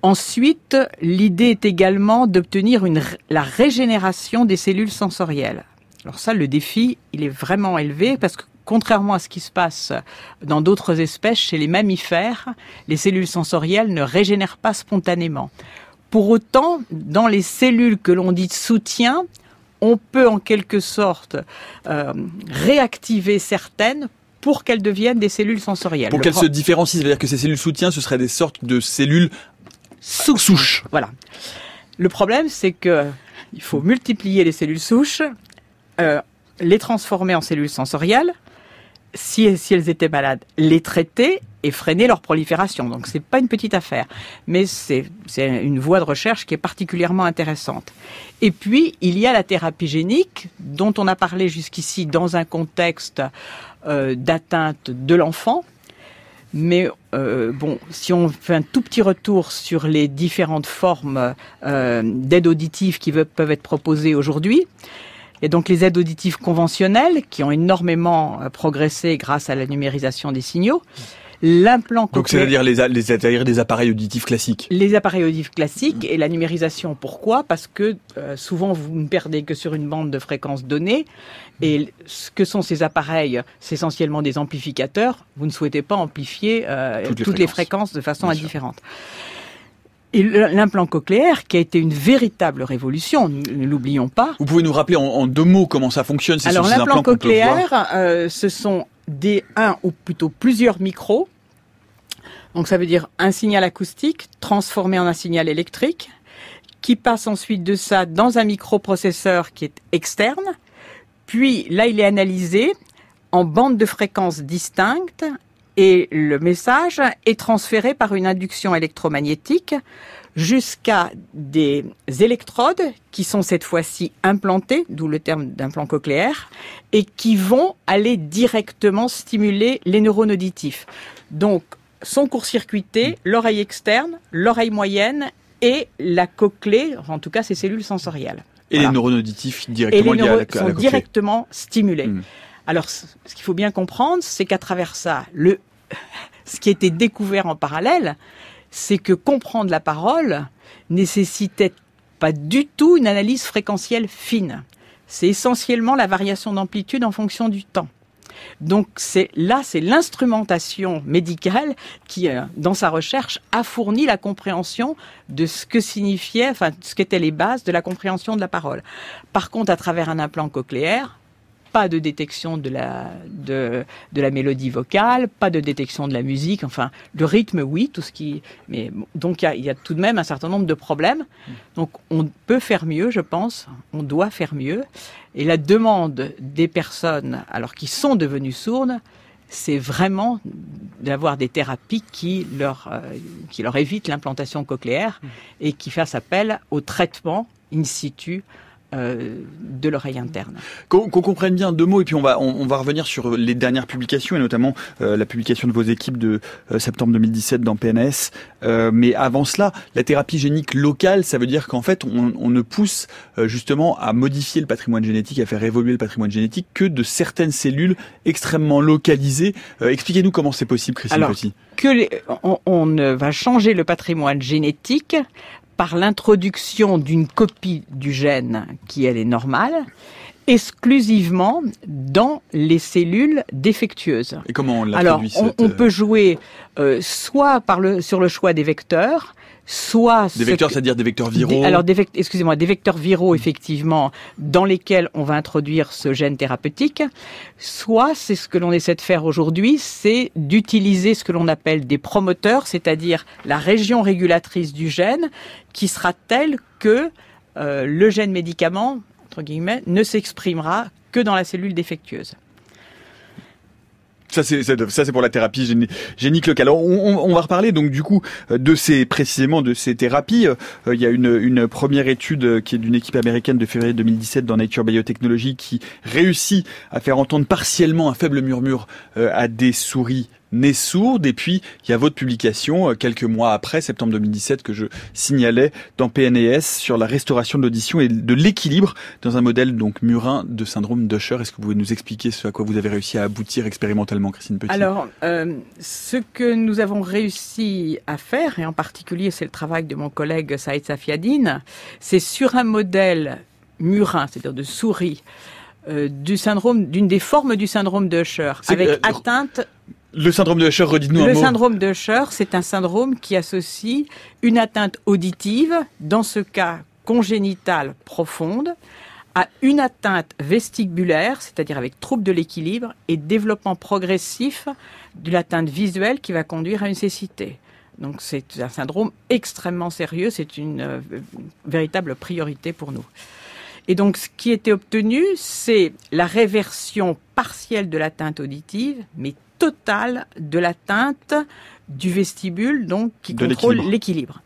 Ensuite, l'idée est également d'obtenir la régénération des cellules sensorielles. Alors ça, le défi, il est vraiment élevé parce que contrairement à ce qui se passe dans d'autres espèces, chez les mammifères, les cellules sensorielles ne régénèrent pas spontanément. Pour autant, dans les cellules que l'on dit de soutien, on peut en quelque sorte euh, réactiver certaines pour qu'elles deviennent des cellules sensorielles. Pour qu'elles se différencient, c'est-à-dire que ces cellules soutien, ce seraient des sortes de cellules souches. Voilà. Le problème, c'est que il faut multiplier les cellules souches, euh, les transformer en cellules sensorielles, si, elles étaient malades, les traiter et freiner leur prolifération. Donc c'est pas une petite affaire, mais c'est une voie de recherche qui est particulièrement intéressante. Et puis il y a la thérapie génique dont on a parlé jusqu'ici dans un contexte euh, d'atteinte de l'enfant, mais euh, bon, si on fait un tout petit retour sur les différentes formes d'aide auditive qui peuvent être proposées aujourd'hui, et donc les aides auditives conventionnelles qui ont énormément euh, progressé grâce à la numérisation des signaux. L'implant Donc c'est-à-dire les, appareils auditifs classiques Les appareils auditifs classiques et la numérisation. Pourquoi? Parce que euh, souvent vous ne perdez que sur une bande de fréquences donnée. Et ce que sont ces appareils C'est essentiellement des amplificateurs. Vous ne souhaitez pas amplifier euh, toutes, les, fréquences. de façon indifférente. L'implant cochléaire, qui a été une véritable révolution, ne l'oublions pas. Vous pouvez nous rappeler en, deux mots comment ça fonctionne Alors l'implant cochléaire, euh, ce sont des un ou plutôt plusieurs micros. Donc ça veut dire un signal acoustique transformé en un signal électrique qui passe ensuite de ça dans un microprocesseur qui est externe. Puis là, il est analysé en bandes de fréquences distinctes et le message est transféré par une induction électromagnétique jusqu'à des électrodes qui sont cette fois-ci implantées, d'où le terme d'implant cochléaire, et qui vont aller directement stimuler les neurones auditifs. Donc, sont court-circuitées l'oreille externe, l'oreille moyenne et la cochlée, en tout cas ces cellules sensorielles. Et les neurones auditifs directement et les liés à la, sont directement stimulés. Mm. Alors, ce qu'il faut bien comprendre, c'est qu'à travers ça, le, ce qui a été découvert en parallèle, c'est que comprendre la parole nécessitait pas du tout une analyse fréquentielle fine. C'est essentiellement la variation d'amplitude en fonction du temps. Donc c'est là, c'est l'instrumentation médicale qui, euh, dans sa recherche, a fourni la compréhension de ce que signifiait, enfin, ce qu'étaient les bases de la compréhension de la parole. Par contre, à travers un implant cochléaire, pas de détection de la, de, de, la mélodie vocale, pas de détection de la musique, enfin, le rythme, oui, tout ce qui. Mais donc, il y, y a, tout de même un certain nombre de problèmes. Donc, on peut faire mieux, je pense, on doit faire mieux. Et la demande des personnes, alors qui sont devenues sourdes, c'est vraiment d'avoir des thérapies qui leur, euh, qui leur évitent l'implantation cochléaire et qui fassent appel au traitement in situ euh, de l'oreille interne. Qu'on qu comprenne bien deux mots et puis on va on, on, va revenir sur les dernières publications et notamment euh, la publication de vos équipes de euh, septembre 2017 dans PNS. Mais avant cela, la thérapie génique locale, ça veut dire qu'en fait on, on, ne pousse justement à modifier le patrimoine génétique, à faire évoluer le patrimoine génétique que de certaines cellules extrêmement localisées. Expliquez-nous comment c'est possible, Christine Alors, Petit. Que les, on, on va changer le patrimoine génétique par l'introduction d'une copie du gène qui elle est normale exclusivement dans les cellules défectueuses. Et comment on Alors, cette... on, on, peut jouer euh, soit par le, sur le choix des vecteurs, soit des vecteurs, c'est-à-dire des vecteurs viraux. Des, alors, excusez-moi, des vecteurs viraux effectivement dans lesquels on va introduire ce gène thérapeutique. Soit, c'est ce que l'on essaie de faire aujourd'hui, c'est d'utiliser ce que l'on appelle des promoteurs, c'est-à-dire la région régulatrice du gène qui sera telle que euh, le gène médicament entre guillemets ne s'exprimera que dans la cellule défectueuse. Ça c'est pour la thérapie géni génique locale. Alors, on, va reparler donc du coup de ces précisément de ces thérapies. Euh, il y a une, première étude qui est d'une équipe américaine de février 2017 dans Nature Biotechnology qui réussit à faire entendre partiellement un faible murmure euh, à des souris née sourde. Et puis, il y a votre publication, quelques mois après, septembre 2017, que je signalais dans PNAS sur la restauration de l'audition et de l'équilibre dans un modèle donc murin de syndrome d'Usher. Est-ce que vous pouvez nous expliquer ce à quoi vous avez réussi à aboutir expérimentalement, Christine Petit? Alors, euh, ce que nous avons réussi à faire, et en particulier c'est le travail de mon collègue Saïd Safiadine, c'est sur un modèle murin, c'est-à-dire de souris, euh, du syndrome, d'une des formes du syndrome de Usher, avec euh, atteinte le syndrome de Usher, redites-nous un Le mot. syndrome de Usher, c'est un syndrome qui associe une atteinte auditive, dans ce cas congénitale profonde, à une atteinte vestibulaire, c'est-à-dire avec trouble de l'équilibre, et développement progressif de l'atteinte visuelle qui va conduire à une cécité. Donc c'est un syndrome extrêmement sérieux, c'est une euh, véritable priorité pour nous. Et donc, ce qui était obtenu, c'est la réversion partielle de l'atteinte auditive, mais totale de l'atteinte du vestibule, donc qui De contrôle l'équilibre.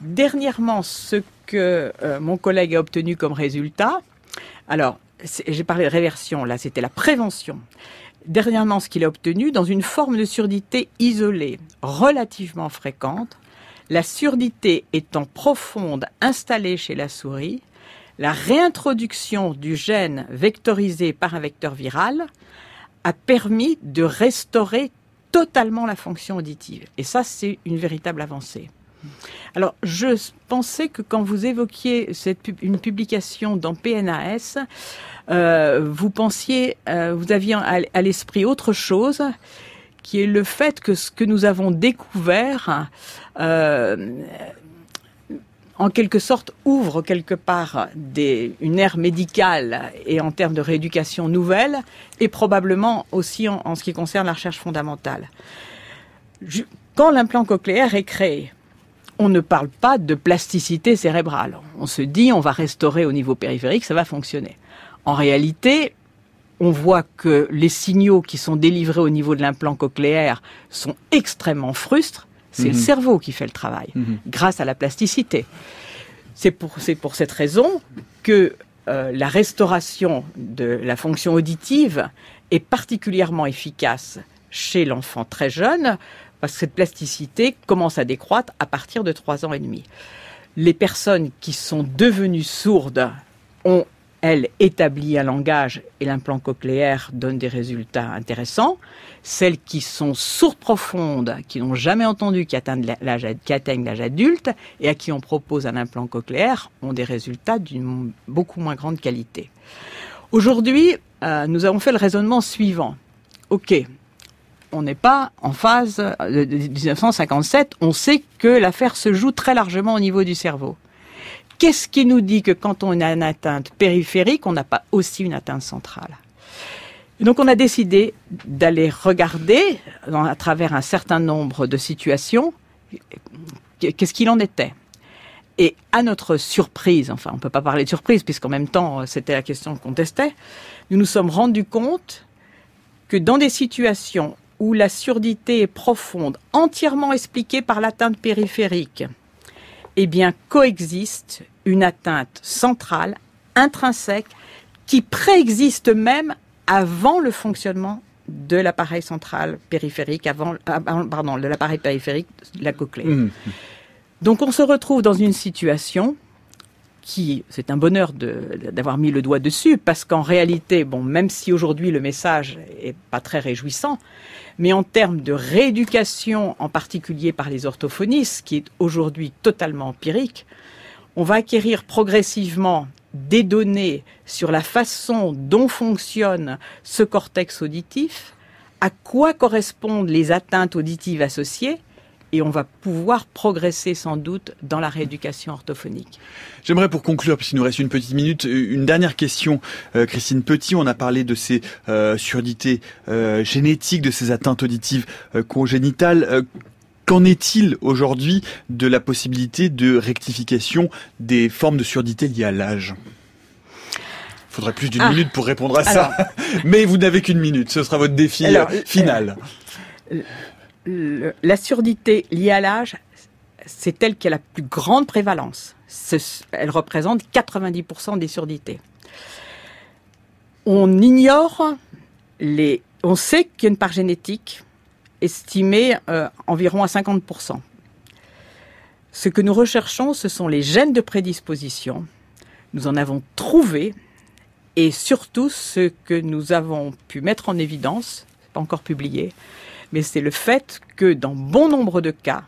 Dernièrement, ce que euh, mon collègue a obtenu comme résultat, alors j'ai parlé de réversion, là c'était la prévention. Dernièrement, ce qu'il a obtenu, dans une forme de surdité isolée, relativement fréquente, la surdité étant profonde, installée chez la souris, la réintroduction du gène vectorisé par un vecteur viral a permis de restaurer totalement la fonction auditive. Et ça, c'est une véritable avancée. Alors, je pensais que quand vous évoquiez cette une publication dans PNAS, euh, vous pensiez, euh, vous aviez à, à l'esprit autre chose, qui est le fait que ce que nous avons découvert, euh, en quelque sorte, ouvre quelque part une ère médicale et en termes de rééducation nouvelle, et probablement aussi en, ce qui concerne la recherche fondamentale. Quand l'implant cochléaire est créé, on ne parle pas de plasticité cérébrale. On se dit, on va restaurer au niveau périphérique, ça va fonctionner. En réalité, on voit que les signaux qui sont délivrés au niveau de l'implant cochléaire sont extrêmement frustres. C'est Mhm. le cerveau qui fait le travail, Mhm. grâce à la plasticité. C'est pour, c'est pour cette raison que euh, la restauration de la fonction auditive est particulièrement efficace chez l'enfant très jeune, parce que cette plasticité commence à décroître à partir de 3 ans et demi. Les personnes qui sont devenues sourdes ont, elles, établi un langage et l'implant cochléaire donne des résultats intéressants. Celles qui sont sourdes profondes, qui n'ont jamais entendu, qui atteignent l'âge, adulte et à qui on propose un implant cochléaire ont des résultats d'une beaucoup moins grande qualité. Aujourd'hui, euh, nous avons fait le raisonnement suivant. OK, on n'est pas en phase de 1957, on sait que l'affaire se joue très largement au niveau du cerveau. Qu'est-ce qui nous dit que quand on a une atteinte périphérique, on n'a pas aussi une atteinte centrale? Donc on a décidé d'aller regarder à travers un certain nombre de situations qu'est-ce qu'il en était? Et à notre surprise, enfin on ne peut pas parler de surprise puisqu'en même temps c'était la question qu'on testait, nous nous sommes rendus compte que dans des situations où la surdité est profonde, entièrement expliquée par l'atteinte périphérique, eh bien, coexiste une atteinte centrale, intrinsèque, qui préexiste même avant le fonctionnement de l'appareil central périphérique, avant, pardon, de l'appareil périphérique, la cochlée. Mmh. Donc, on se retrouve dans une situation c'est un bonheur d'avoir mis le doigt dessus, parce qu'en réalité, bon, même si aujourd'hui le message est pas très réjouissant, mais en termes de rééducation, en particulier par les orthophonistes, qui est aujourd'hui totalement empirique, on va acquérir progressivement des données sur la façon dont fonctionne ce cortex auditif, à quoi correspondent les atteintes auditives associées, et on va pouvoir progresser sans doute dans la rééducation orthophonique. J'aimerais pour conclure, puisqu'il nous reste une petite minute, une dernière question. Euh, Christine Petit, on a parlé de ces euh, surdités euh, génétiques, de ces atteintes auditives congénitales. Qu'en est-il aujourd'hui de la possibilité de rectification des formes de surdité liées à l'âge? Il faudrait plus d'une ah. minute pour répondre à ça. Mais vous n'avez qu'une minute. Ce sera votre défi final la surdité liée à l'âge, c'est elle qui a la plus grande prévalence. Elle représente 90% des surdités. On ignore les. On sait qu'il y a une part génétique estimée euh, environ à 50%. Ce que nous recherchons, ce sont les gènes de prédisposition. Nous en avons trouvé et surtout ce que nous avons pu mettre en évidence, pas encore publié, mais c'est le fait que dans bon nombre de cas,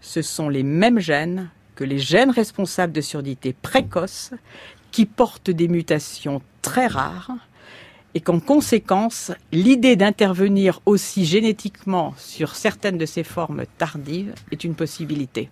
ce sont les mêmes gènes que les gènes responsables de surdité précoce qui portent des mutations très rares et qu'en conséquence, l'idée d'intervenir aussi génétiquement sur certaines de ces formes tardives est une possibilité.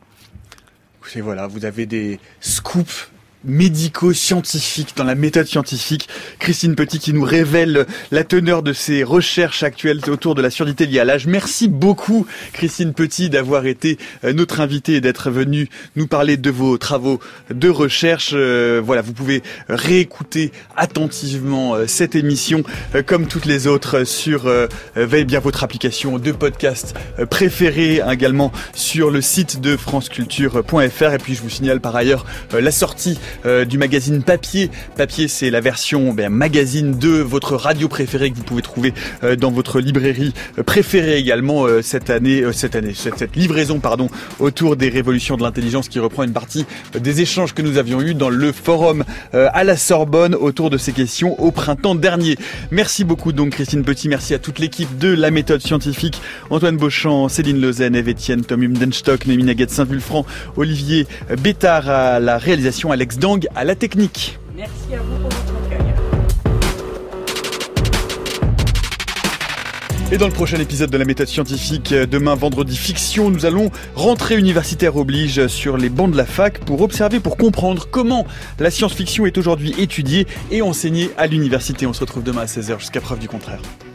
Vous avez des scoops médico-scientifique, dans la méthode scientifique. Christine Petit qui nous révèle la teneur de ses recherches actuelles autour de la surdité liée à l'âge. Merci beaucoup Christine Petit d'avoir été euh, notre invitée et d'être venue nous parler de vos travaux de recherche. Euh, voilà, vous pouvez réécouter attentivement euh, cette émission comme toutes les autres sur Veille bien votre application de podcast préférée également sur le site de franceculture.fr et puis je vous signale par ailleurs la sortie euh, du magazine Papier. Papier, c'est la version ben, magazine de votre radio préférée que vous pouvez trouver euh, dans votre librairie euh, préférée également cette année, cette année, cette, livraison pardon autour des révolutions de l'intelligence qui reprend une partie des échanges que nous avions eus dans le forum à la Sorbonne autour de ces questions au printemps dernier. Merci beaucoup donc Christine Petit, merci à toute l'équipe de la méthode scientifique, Antoine Beauchamp, Céline Lausanne, Eve Etienne, Tom Humdenstock, Noémie Naguette Saint-Vulfranc, Olivier Bétard à la réalisation, Alex Dang à la technique. Merci à vous pour votre accueil. Et dans le prochain épisode de la méthode scientifique, demain vendredi fiction, nous allons rentrer universitaire oblige sur les bancs de la fac pour observer, pour comprendre comment la science-fiction est aujourd'hui étudiée et enseignée à l'université. On se retrouve demain à 16h jusqu'à preuve du contraire.